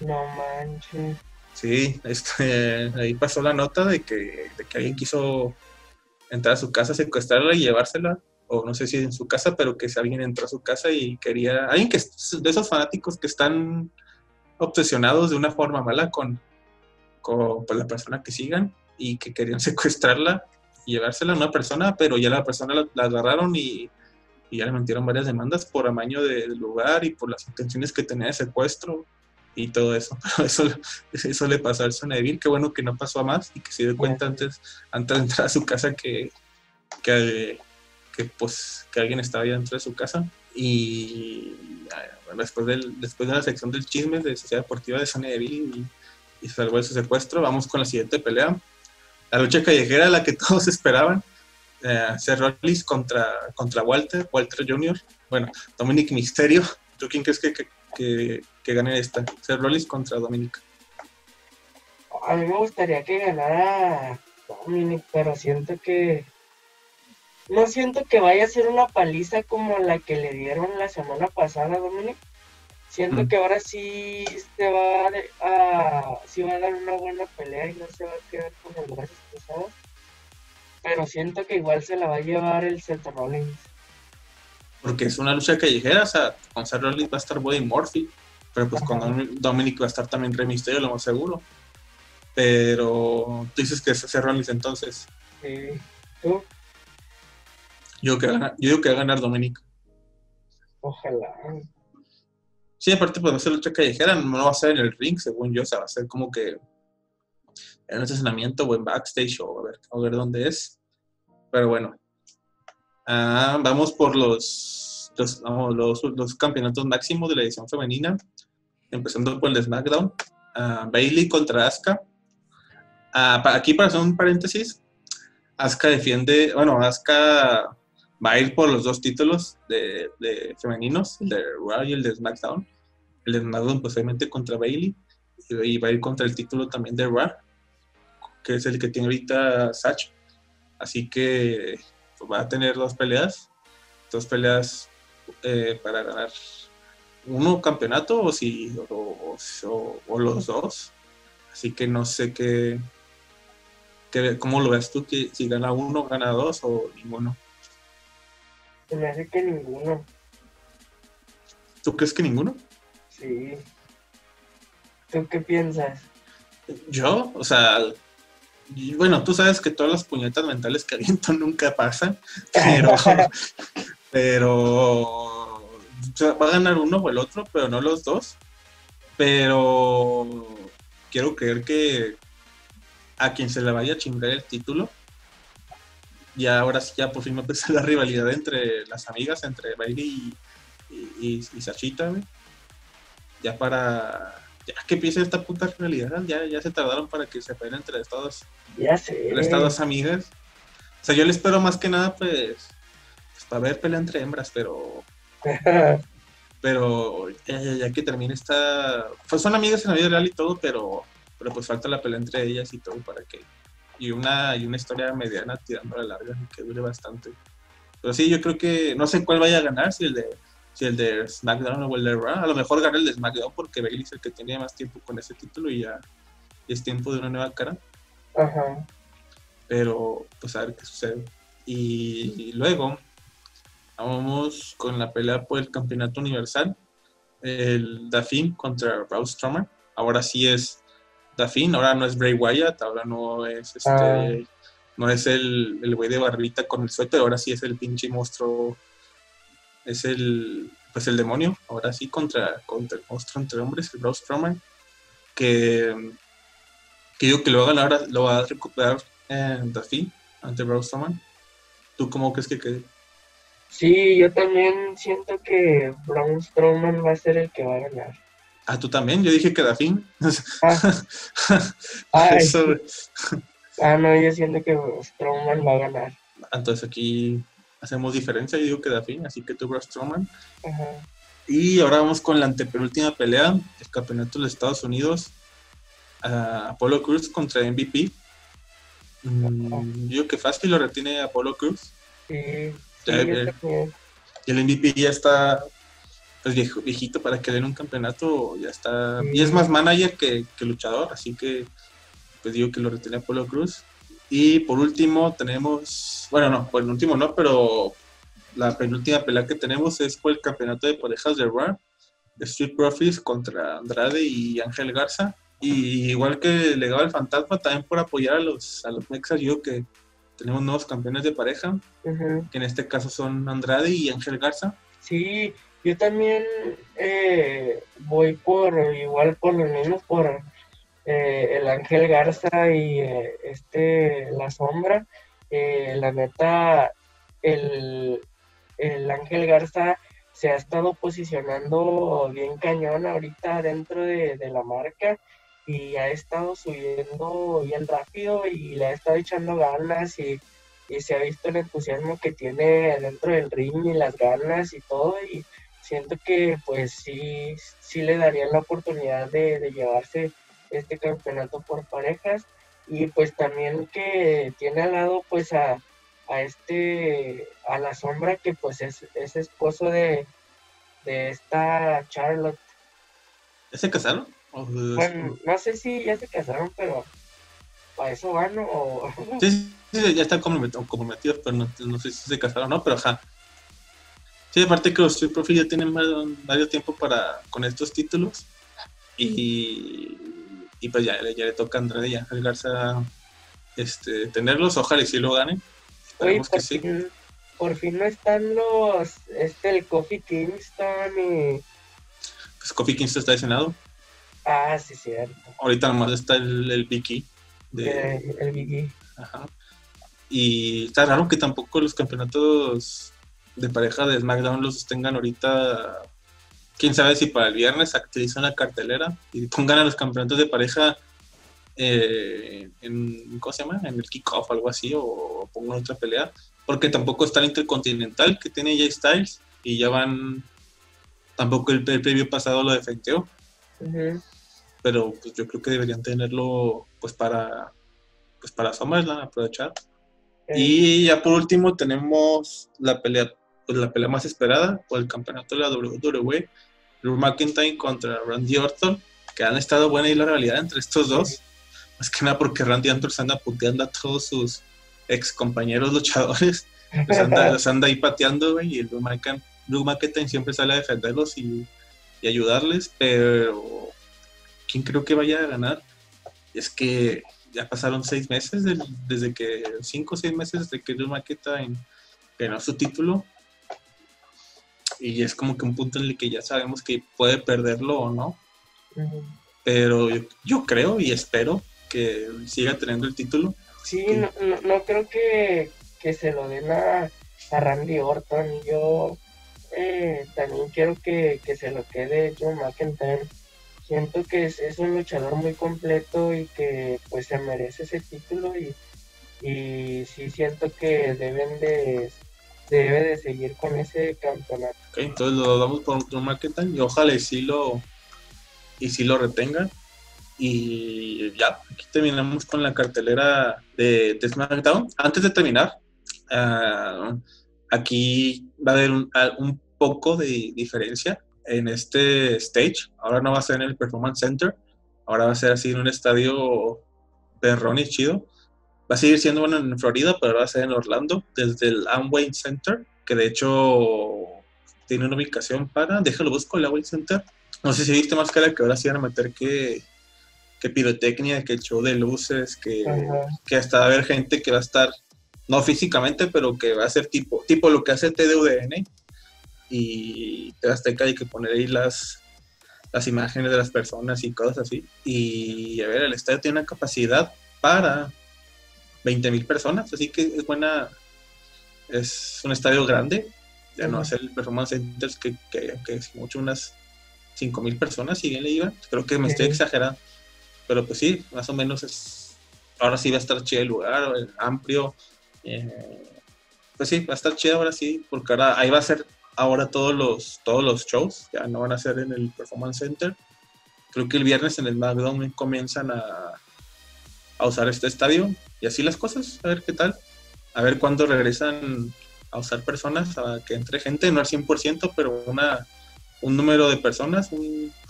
Speaker 2: No manches.
Speaker 1: Sí, este, ahí pasó la nota de que, de que alguien quiso entrar a su casa, secuestrarla y llevársela, o no sé si en su casa, pero que si alguien entró a su casa y quería, alguien que de esos fanáticos que están obsesionados de una forma mala con, con pues, la persona que sigan y que querían secuestrarla y llevársela a una persona, pero ya la persona la, agarraron y, y, ya le metieron varias demandas por amaño del lugar y por las intenciones que tenía de secuestro y todo eso. Pero eso, eso le pasó al Soneville, qué bueno que no pasó a más y que se dio cuenta antes, antes de entrar a su casa que, que, que, pues, que alguien estaba ahí dentro de su casa. Y después, del, después de la sección del chisme de Sociedad Deportiva de Soneville y y salvó ese secuestro. Vamos con la siguiente pelea. La lucha callejera, la que todos esperaban. Eh, Seth Rollins contra, contra Walter, Walter Jr. Bueno, Dominic Misterio. ¿Tú quién crees que, que, que, gane esta? Seth Rollins contra Dominic.
Speaker 2: A mí me gustaría que ganara Dominic, pero siento que. No siento que vaya a ser una paliza como la que le dieron la semana pasada a Dominic. Siento que ahora sí se va a, sí va a dar una buena pelea y no se va a quedar con los brazos pesados. Pero siento que igual se la va a llevar el Seth Rollins.
Speaker 1: Porque es una lucha callejera, o sea, con Seth Rollins va a estar Buddy Murphy, pero pues con Dominic va a estar también Rey Mysterio, lo más seguro. Pero tú dices que es Seth Rollins entonces.
Speaker 2: Sí. ¿Tú?
Speaker 1: Yo, que yo digo que va a ganar Dominic.
Speaker 2: Ojalá.
Speaker 1: Sí, aparte pues va a ser lucha callejera, no va a ser en el ring, según yo, o sea, va a ser como que en un estacionamiento o en backstage o a ver, a ver dónde es. Pero bueno, ah, vamos por los los, los, campeonatos máximos de la edición femenina, empezando por el de SmackDown. Ah, Bailey contra Asuka. Ah, aquí para hacer un paréntesis, Asuka defiende, bueno, Asuka va a ir por los dos títulos de, femeninos, el de Raw y el de SmackDown. El de SmackDown, pues obviamente contra Bailey, y va a ir contra el título también de Raw, que es el que tiene ahorita Satch. Así que pues, va a tener dos peleas, dos peleas eh, para ganar uno campeonato o, si, o, los dos. Así que no sé qué, qué, cómo lo ves tú, que si gana uno, gana dos o ninguno.
Speaker 2: Se me hace que ninguno.
Speaker 1: ¿Tú crees que ninguno?
Speaker 2: Sí. ¿Tú qué piensas?
Speaker 1: Yo, o sea, bueno, tú sabes que todas las puñetas mentales que aviento nunca pasan, pero, pero va a ganar uno o el otro, pero no los dos. Pero quiero creer que a quien se le vaya a chingar el título y ahora sí ya por fin empezó la rivalidad entre las amigas, entre Bailey y, y, Sachita, Ya para... Ya que empiece esta puta rivalidad, ya, ya se tardaron para que se peleen entre estas
Speaker 2: ya sé.
Speaker 1: estas dos amigas. O sea, yo le espero más que nada, pues, pues para ver pelea entre hembras, pero... pero ya, ya, que termine esta... Pues son amigas en la vida real y todo, pero, pero pues falta la pelea entre ellas y todo para que y una, y una historia mediana tirando a la larga que dure bastante. Pero sí, yo creo que no sé cuál vaya a ganar, si el de, si el de SmackDown o el de Raw. A lo mejor gana el de SmackDown porque Bailey es el que tiene más tiempo con ese título y ya es tiempo de una nueva cara.
Speaker 2: Ajá.
Speaker 1: Pero pues a ver qué sucede. Y, luego vamos con la pelea por el campeonato universal. El Dafin contra Braun Strowman. Ahora sí es Dafin, ahora no es Bray Wyatt, ahora no es este, ah. no es el, el güey de barbita con el suéter, ahora sí es el pinche monstruo, es el, pues el demonio, ahora sí contra, contra el monstruo entre hombres, el Braun Strowman, que, que digo que lo va a ganar, lo va a recuperar en Dafin ante Braun Strowman. ¿Tú cómo crees que quede?
Speaker 2: Sí, yo también siento que Braun Strowman va a ser el que va a ganar.
Speaker 1: Ah, tú también, yo dije que Dafín.
Speaker 2: Ah. ah, no, yo siento que Strowman va a ganar.
Speaker 1: Entonces aquí hacemos diferencia, yo digo que Dafín, así que tú, Strowman. Y ahora vamos con la antepenúltima pelea, el campeonato de los Estados Unidos. Apolo Cruz contra MVP. Mm, yo digo que fácil lo retiene Apolo Cruz.
Speaker 2: Sí,
Speaker 1: y el MVP ya está pues viejo, viejito para que den un campeonato, ya está. Y es más manager que, luchador, así que pues digo que lo retiene Apolo Cruz. Y por último tenemos, bueno, no, por el último no, pero la penúltima pelea que tenemos es por el campeonato de parejas de Raw, Street Profits contra Andrade y Ángel Garza. Y igual que Legado del Fantasma, también por apoyar a los, a los Mexas, yo que tenemos nuevos campeones de pareja, que en este caso son Andrade y Ángel Garza.
Speaker 2: Sí, yo también eh, voy por, igual por lo menos por eh, el Ángel Garza y eh, este La Sombra. la neta, el, el Ángel Garza se ha estado posicionando bien cañón ahorita dentro de, de la marca y ha estado subiendo bien rápido y le ha estado echando ganas y, se ha visto el entusiasmo que tiene dentro del ring y las ganas y todo y siento que pues sí, sí le darían la oportunidad de, llevarse este campeonato por parejas y pues también que tiene al lado pues a, a este a la sombra que pues es, es esposo de, de esta Charlotte.
Speaker 1: ¿Se casaron?
Speaker 2: Bueno, no sé si ya se casaron, pero para eso van o...
Speaker 1: Sí, sí, ya están comprometidos, pero no, sé si se casaron o no, pero ajá. Sí, aparte que los Street ya tienen varios tiempo para con estos títulos y, y pues ya, ya le toca a Andrade y a Garza este, tenerlos, ojalá y si lo ganen.
Speaker 2: Esperemos que sí. por fin no están los, este, el Kofi Kingston y...
Speaker 1: Pues Kofi Kingston está lado
Speaker 2: Ah, sí, cierto.
Speaker 1: Ahorita nomás está el, el Vicky.
Speaker 2: De... Eh, el, Vicky.
Speaker 1: Ajá. Y está raro que tampoco los campeonatos de pareja de SmackDown los tengan ahorita. Quién sabe si para el viernes actualizan la cartelera y pongan a los campeonatos de pareja eh, en, ¿cómo se llama? En el kickoff, algo así, o, pongan otra pelea. Porque tampoco está el Intercontinental que tiene Jay Styles y ya van. Tampoco el, previo pasado lo defendió pero pues yo creo que deberían tenerlo pues para pues para SummerSlam aprovechar. Y ya por último tenemos la pelea pues la pelea más esperada por el campeonato de la WWE, Drew McIntyre contra Randy Orton, que han estado buena y la realidad entre estos dos. Más que nada porque Randy Orton anda puteando a todos sus ex compañeros luchadores. Los anda, anda ahí pateando, y el Drew McIntyre, siempre sale a defenderlos y, y ayudarles, pero quién creo que vaya a ganar es que ya pasaron seis meses desde que, cinco o seis meses desde que Drew McIntyre ganó su título. Y es como que un punto en el que ya sabemos que puede perderlo o no. Pero yo, creo y espero que siga teniendo el título.
Speaker 2: Sí, no, no, creo que, se lo den a, Randy Orton. Yo eh, también quiero que, que se lo quede Drew McIntyre siento que es, es, un luchador muy completo y que pues se merece ese título y, y sí siento que deben de debe de seguir con ese campeonato.
Speaker 1: entonces lo damos por otro marketing y ojalá y sí lo y sí lo retengan. Y ya, aquí terminamos con la cartelera de, SmackDown. Antes de terminar, ah, aquí va a haber un, un poco de diferencia en este stage. Ahora no va a ser en el Performance Center, ahora va a ser así en un estadio perrón y chido. Va a seguir siendo bueno en Florida, pero va a ser en Orlando, desde el Amway Center, que de hecho tiene una ubicación para, déjalo busco, el Amway Center. No sé si viste más cara que ahora sí van a meter que, que pirotecnia, que show de luces, que, que hasta va a haber gente que va a estar, no físicamente, pero que va a ser tipo, tipo lo que hace TDUDN, y te Azteca hay que poner ahí las, las imágenes de las personas y cosas así. Y a ver, el estadio tiene una capacidad para 20 mil personas, así que es buena, es un estadio grande Ya no hacer el Performance Center que, que, que es mucho unas 5.000 personas siguen le iban. Creo que me estoy exagerando. Pero pues sí, más o menos es. Ahora sí va a estar chido el lugar, amplio. Eh, pues sí, va a estar chido ahora sí, porque ahora ahí va a ser ahora todos los, todos los shows, ya no van a ser en el Performance Center. Creo que el viernes en el SmackDown comienzan a, a usar este estadio y así las cosas, a ver qué tal. A ver cuándo regresan a usar personas, a que entre gente, no al 100%, pero una, un número de personas,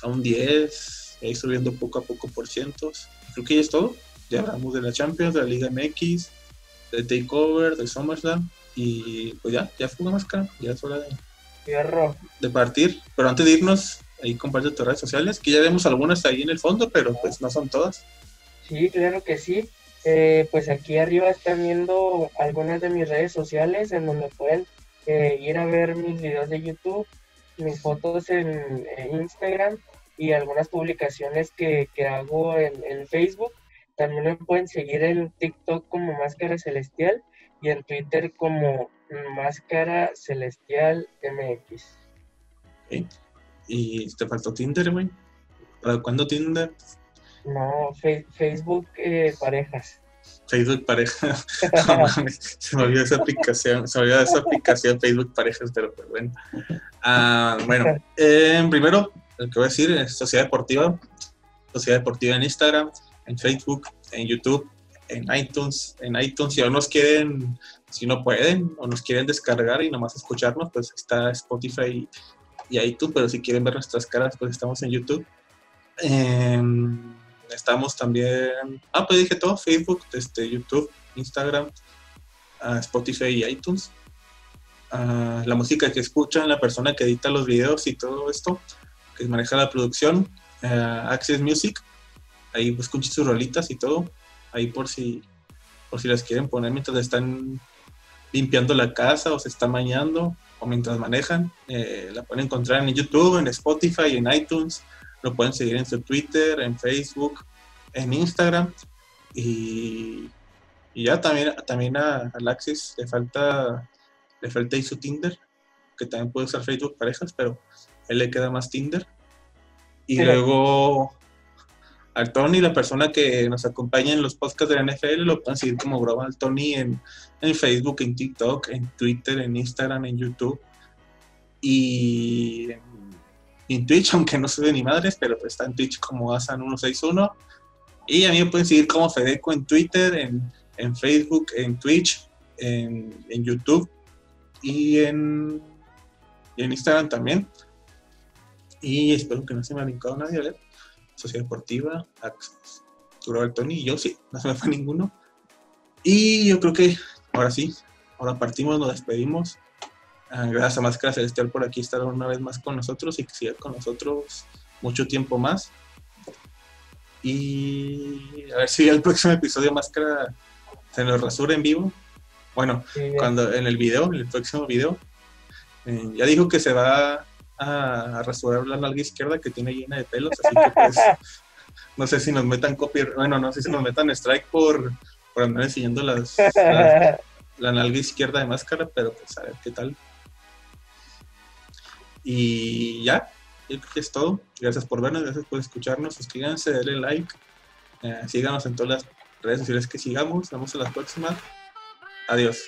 Speaker 1: a un 10, ahí subiendo poco a poco por cientos. Creo que ya es todo. Ya hablamos de la Champions, de la Liga MX, de Takeover, de SummerSlam. Y pues ya, ya fue una máscara, ya es hora de, de partir. Pero antes de irnos, ahí comparte tus redes sociales, que ya vemos algunas ahí en el fondo, pero pues no son todas.
Speaker 2: Sí, claro que sí. Eh, pues aquí arriba están viendo algunas de mis redes sociales en donde pueden eh, ir a ver mis videos de YouTube, mis fotos en, Instagram y algunas publicaciones que, hago en, en, Facebook. También me pueden seguir en TikTok como Máscara Celestial y en Twitter como Máscara Celestial MX.
Speaker 1: ¿Y te faltó Tinder, güey? ¿Para cuándo Tinder?
Speaker 2: No, Facebook eh, Parejas.
Speaker 1: Facebook Parejas. se me olvidó esa aplicación. Se me olvidó esa aplicación Facebook Parejas, pero pues bueno. Ah, bueno, eh, primero, lo que voy a decir es Sociedad Deportiva. Sociedad Deportiva en Instagram, en Facebook, en YouTube, en iTunes. En iTunes, si aún nos quieren, si no pueden, o nos quieren descargar y nomás escucharnos, pues está Spotify y, iTunes. Pero si quieren ver nuestras caras, pues estamos en YouTube. Estamos también, ah, pues dije todo, Facebook, este, YouTube, Instagram, uh, Spotify y iTunes. Uh, la música que escuchan, la persona que edita los videos y todo esto, que maneja la producción, uh, Access Music, ahí escuchen sus rolitas y todo, ahí por si, por si las quieren poner mientras están limpiando la casa o se están bañando o mientras manejan, eh, la pueden encontrar en YouTube, en Spotify, en iTunes, lo pueden seguir en su Twitter, en Facebook, en Instagram. Y, ya también, también a Alexis le falta, le falta ahí su Tinder, que también puede usar Facebook parejas, pero él le queda más Tinder. Y luego al Tony, la persona que nos acompaña en los podcasts de la NFL, lo pueden seguir como Global Tony en, en, Facebook, en TikTok, en Twitter, en Instagram, en YouTube. Y en Twitch, aunque no sube ni madres, pero pues está en Twitch como Asan161. Y a mí me pueden seguir como Fedeco en Twitter, en, Facebook, en Twitch, en, YouTube y en, en Instagram también. Y espero que no se me ha brincado nadie, ver. Sociedad Deportiva, Global Tony y yo, sí, no se me fue ninguno. Y yo creo que ahora sí, ahora partimos, nos despedimos. Ah, gracias a Máscara Celestial por aquí estar una vez más con nosotros y que siga con nosotros mucho tiempo más. Y a ver si el próximo episodio Máscara se nos rasura en vivo. Bueno, cuando en el video, en el próximo video, eh, ya dijo que se va a, rasurar la nalga izquierda que tiene llena de pelos, así que pues no sé si nos metan copy, bueno, no sé si nos metan strike por, por andar enseñando las, la nalga izquierda de máscara, pero pues a ver qué tal. Y ya, yo creo que es todo. Gracias por vernos, gracias por escucharnos. Suscríbanse, denle like. Eh, síganos en todas las redes sociales que sigamos. Nos vemos en la próxima. Adiós.